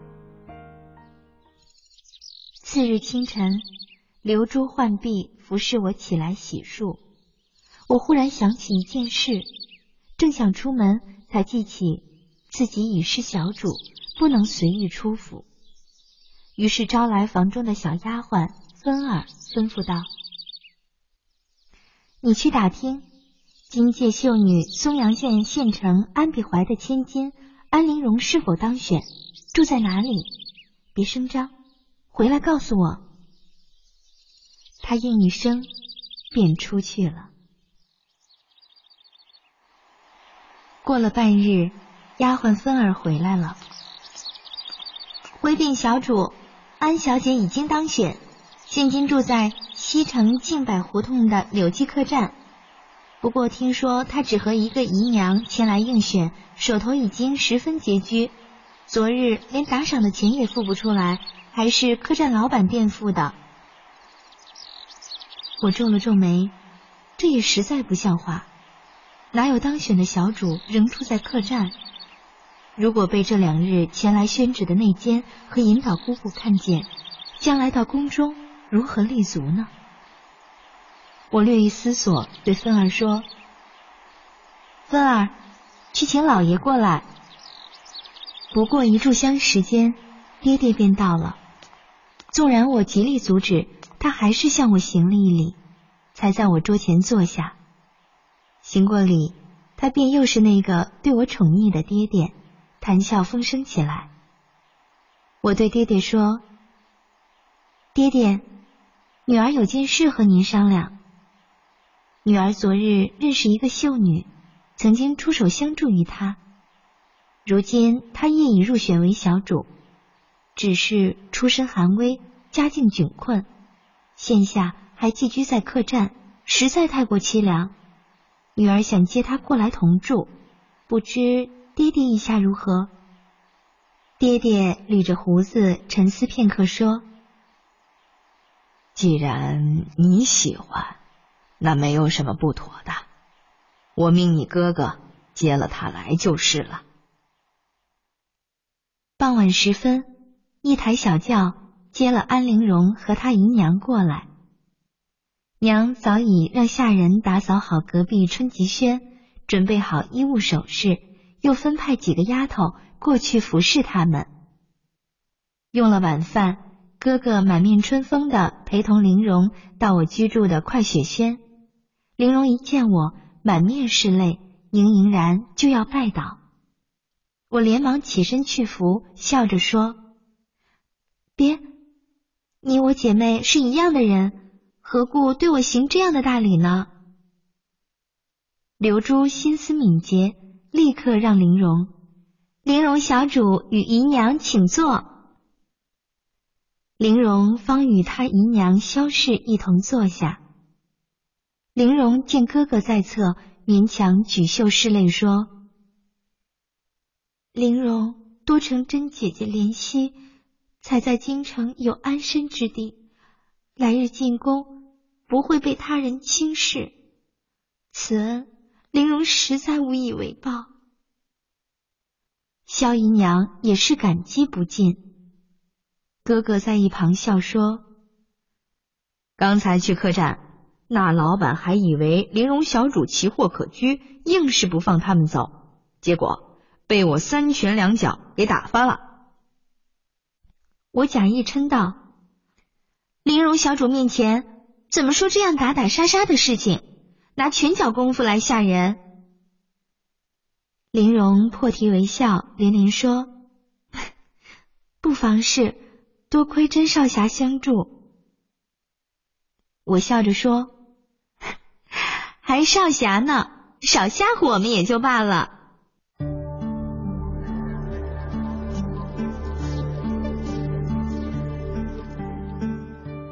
次日清晨，流珠浣碧服侍我起来洗漱，我忽然想起一件事，正想出门，才记起自己已是小主，不能随意出府，于是招来房中的小丫鬟芬儿，吩咐道：“你去打听。”金界秀女松阳县县城安比怀的千金安陵容是否当选？住在哪里？别声张，回来告诉我。他应一声，便出去了。过了半日，丫鬟芬儿回来了，回禀小主，安小姐已经当选，现今住在西城静柏胡同的柳记客栈。不过听说她只和一个姨娘前来应选，手头已经十分拮据。昨日连打赏的钱也付不出来，还是客栈老板垫付的。我皱了皱眉，这也实在不像话。哪有当选的小主仍住在客栈？如果被这两日前来宣旨的内监和引导姑姑看见，将来到宫中如何立足呢？我略一思索，对芬儿说：“芬儿，去请老爷过来。”不过一炷香时间，爹爹便到了。纵然我极力阻止，他还是向我行了一礼，才在我桌前坐下。行过礼，他便又是那个对我宠溺的爹爹，谈笑风生起来。我对爹爹说：“爹爹，女儿有件事和您商量。女儿昨日认识一个秀女，曾经出手相助于她。如今她业已入选为小主，只是出身寒微，家境窘困，现下还寄居在客栈，实在太过凄凉。女儿想接她过来同住，不知爹爹意下如何？”爹爹捋着胡子，沉思片刻，说：“既然你喜欢，那没有什么不妥的。我命你哥哥接了他来就是了。”傍晚时分，一台小轿接了安陵容和她姨娘过来。娘早已让下人打扫好隔壁春吉轩，准备好衣物首饰，又分派几个丫头。过去服侍他们，用了晚饭，哥哥满面春风的陪同玲珑到我居住的快雪轩。玲珑一见我，满面是泪，盈盈然就要拜倒。我连忙起身去扶，笑着说：“别，你我姐妹是一样的人，何故对我行这样的大礼呢？”刘珠心思敏捷，立刻让玲珑。玲珑小主与姨娘请坐。玲珑方与她姨娘萧氏一同坐下。玲珑见哥哥在侧，勉强举袖拭泪说：“玲珑多承甄姐姐怜惜，才在京城有安身之地，来日进宫不会被他人轻视。此恩，玲珑实在无以为报。”萧姨娘也是感激不尽。哥哥在一旁笑说：“刚才去客栈，那老板还以为玲珑小主奇货可居，硬是不放他们走，结果被我三拳两脚给打发了。”我假意嗔道：“玲珑小主面前怎么说这样打打杀杀的事情？拿拳脚功夫来吓人？”玲珑破涕为笑，连连说：“ 不妨事，多亏甄少侠相助。”我笑着说：“还少侠呢，少吓唬我们也就罢了。”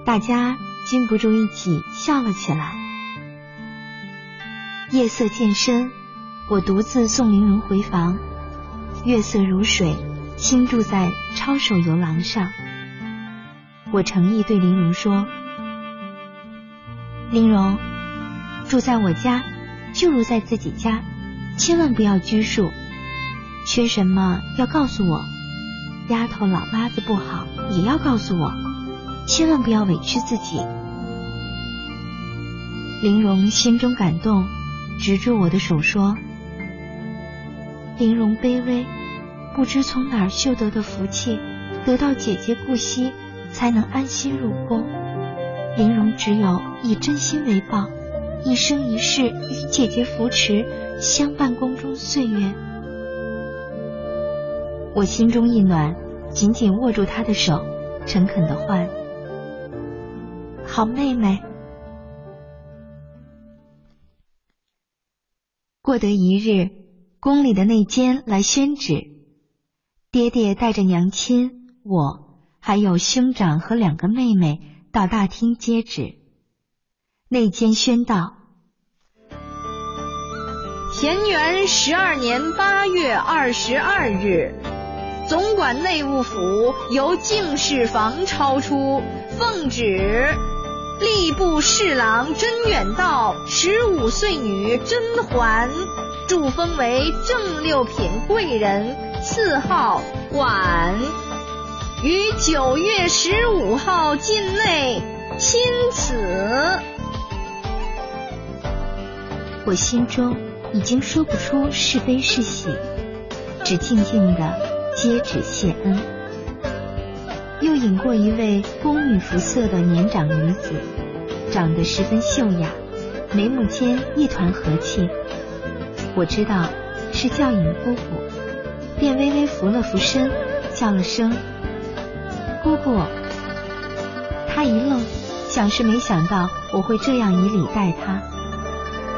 大家禁不住一起笑了起来。夜色渐深。我独自送玲珑回房，月色如水，倾注在抄手游廊上。我诚意对玲珑说：“玲珑，住在我家，就如在自己家，千万不要拘束。缺什么要告诉我，丫头老妈子不好也要告诉我，千万不要委屈自己。”玲珑心中感动，执住我的手说。玲珑卑微，不知从哪儿修得的福气，得到姐姐顾惜，才能安心入宫。玲珑只有以真心为报，一生一世与姐姐扶持，相伴宫中岁月。我心中一暖，紧紧握住她的手，诚恳的唤：“好妹妹。”过得一日。宫里的内监来宣旨，爹爹带着娘亲、我还有兄长和两个妹妹到大厅接旨。内监宣道：乾元十二年八月二十二日，总管内务府由敬事房抄出奉旨，吏部侍郎甄远道十五岁女甄嬛。祝封为正六品贵人，赐号婉，于九月十五号进内亲此。我心中已经说不出是悲是喜，只静静的接旨谢恩。又引过一位宫女服色的年长女子，长得十分秀雅，眉目间一团和气。我知道是教引姑姑，便微微扶了扶身，叫了声“姑姑”。她一愣，想是没想到我会这样以礼待她，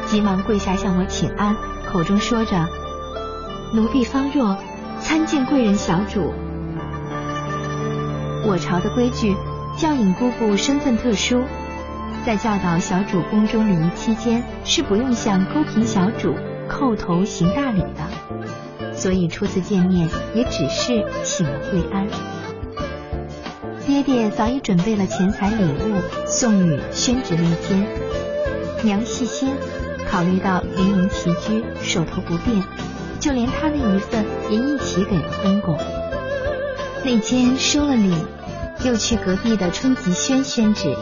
急忙跪下向我请安，口中说着：“奴婢方若参见贵人小主。”我朝的规矩，教引姑姑身份特殊，在教导小主宫中礼仪期间，是不用向勾嫔小主叩头行大礼的，所以初次见面也只是请了跪安。爹爹早已准备了钱财礼物送与宣旨内监，娘细心，考虑到玲珑齐居，手头不便，就连他那一份也一起给了公公。内监收了礼。又去隔壁的春吉轩宣旨。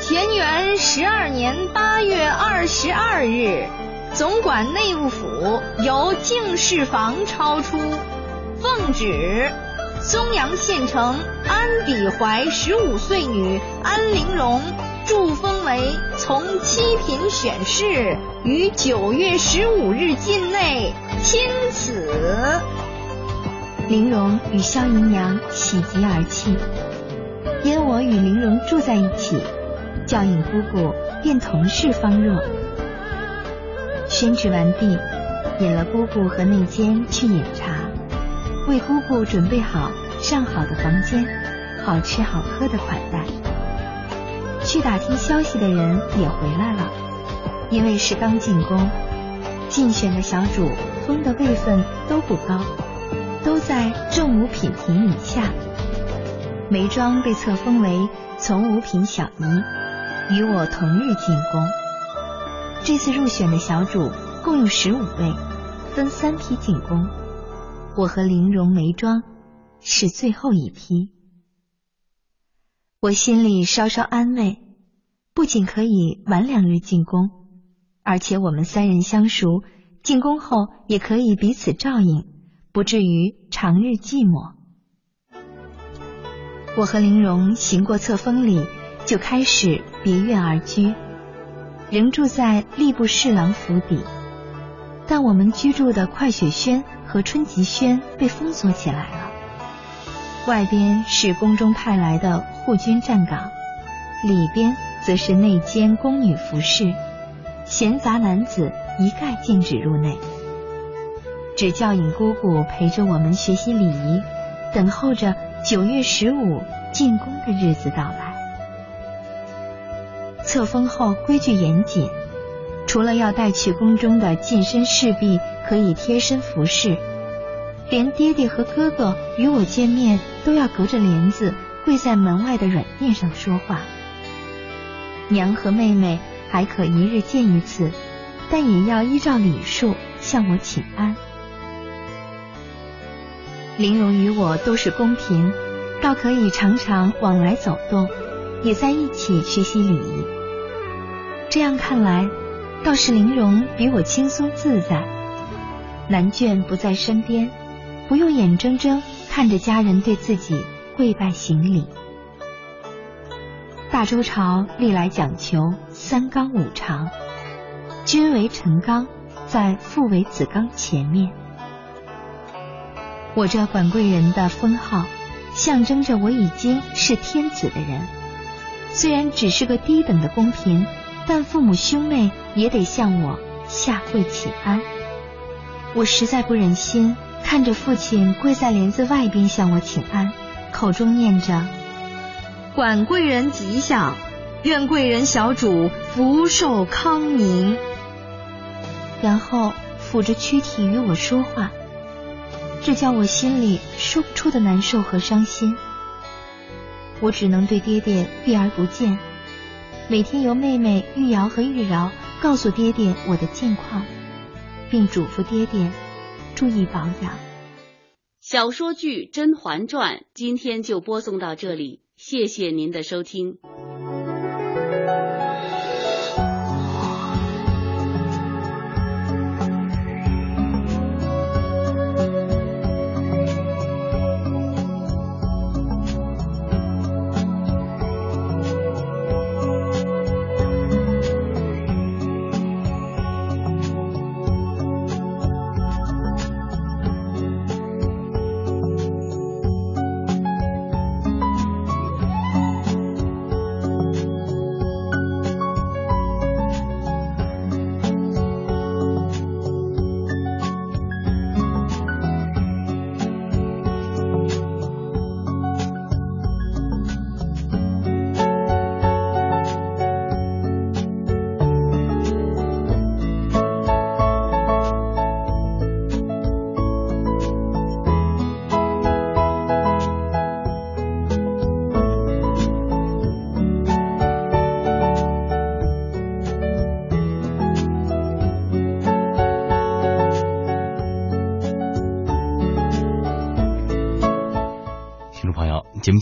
乾元十二年八月二十二日，总管内务府由敬事房抄出，奉旨，松阳县城安比怀十五岁女安陵容，祝封为从七品选侍，于九月十五日进内亲此。玲珑与萧姨娘喜极而泣，因我与玲珑住在一起，叫引姑姑便同是方若。宣旨完毕，引了姑姑和内监去饮茶，为姑姑准备好上好的房间，好吃好喝的款待。去打听消息的人也回来了，因为是刚进宫，竞选的小主封的位分都不高。都在正五品亭以下，眉庄被册封为从五品小姨，与我同日进宫。这次入选的小主共有十五位，分三批进宫。我和玲珑、眉庄是最后一批。我心里稍稍安慰，不仅可以晚两日进宫，而且我们三人相熟，进宫后也可以彼此照应。不至于长日寂寞。我和玲珑行过册封礼，就开始别院而居，仍住在吏部侍郎府邸。但我们居住的快雪轩和春吉轩被封锁起来了，外边是宫中派来的护军站岗，里边则是内监宫女服侍，闲杂男子一概禁止入内。只教引姑姑陪着我们学习礼仪，等候着九月十五进宫的日子到来。册封后规矩严谨，除了要带去宫中的近身侍婢可以贴身服侍，连爹爹和哥哥与我见面都要隔着帘子跪在门外的软垫上说话。娘和妹妹还可一日见一次，但也要依照礼数向我请安。玲珑与我都是宫嫔，倒可以常常往来走动，也在一起学习礼仪。这样看来，倒是玲珑比我轻松自在。男眷不在身边，不用眼睁睁看着家人对自己跪拜行礼。大周朝历来讲求三纲五常，君为臣纲，在父为子纲前面。我这管贵人的封号，象征着我已经是天子的人。虽然只是个低等的宫嫔，但父母兄妹也得向我下跪请安。我实在不忍心看着父亲跪在帘子外边向我请安，口中念着“管贵人吉祥，愿贵人小主福寿康宁”，然后抚着躯体与我说话。这叫我心里说不出的难受和伤心。我只能对爹爹避而不见，每天由妹妹玉瑶和玉娆告诉爹爹我的近况，并嘱咐爹爹注意保养。小说剧《甄嬛传》今天就播送到这里，谢谢您的收听。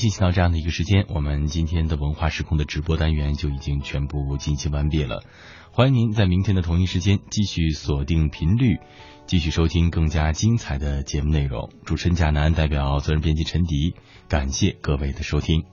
进行到这样的一个时间，我们今天的文化时空的直播单元就已经全部进行完毕了。欢迎您在明天的同一时间继续锁定频率，继续收听更加精彩的节目内容。主持人贾楠代表责任编辑陈迪，感谢各位的收听。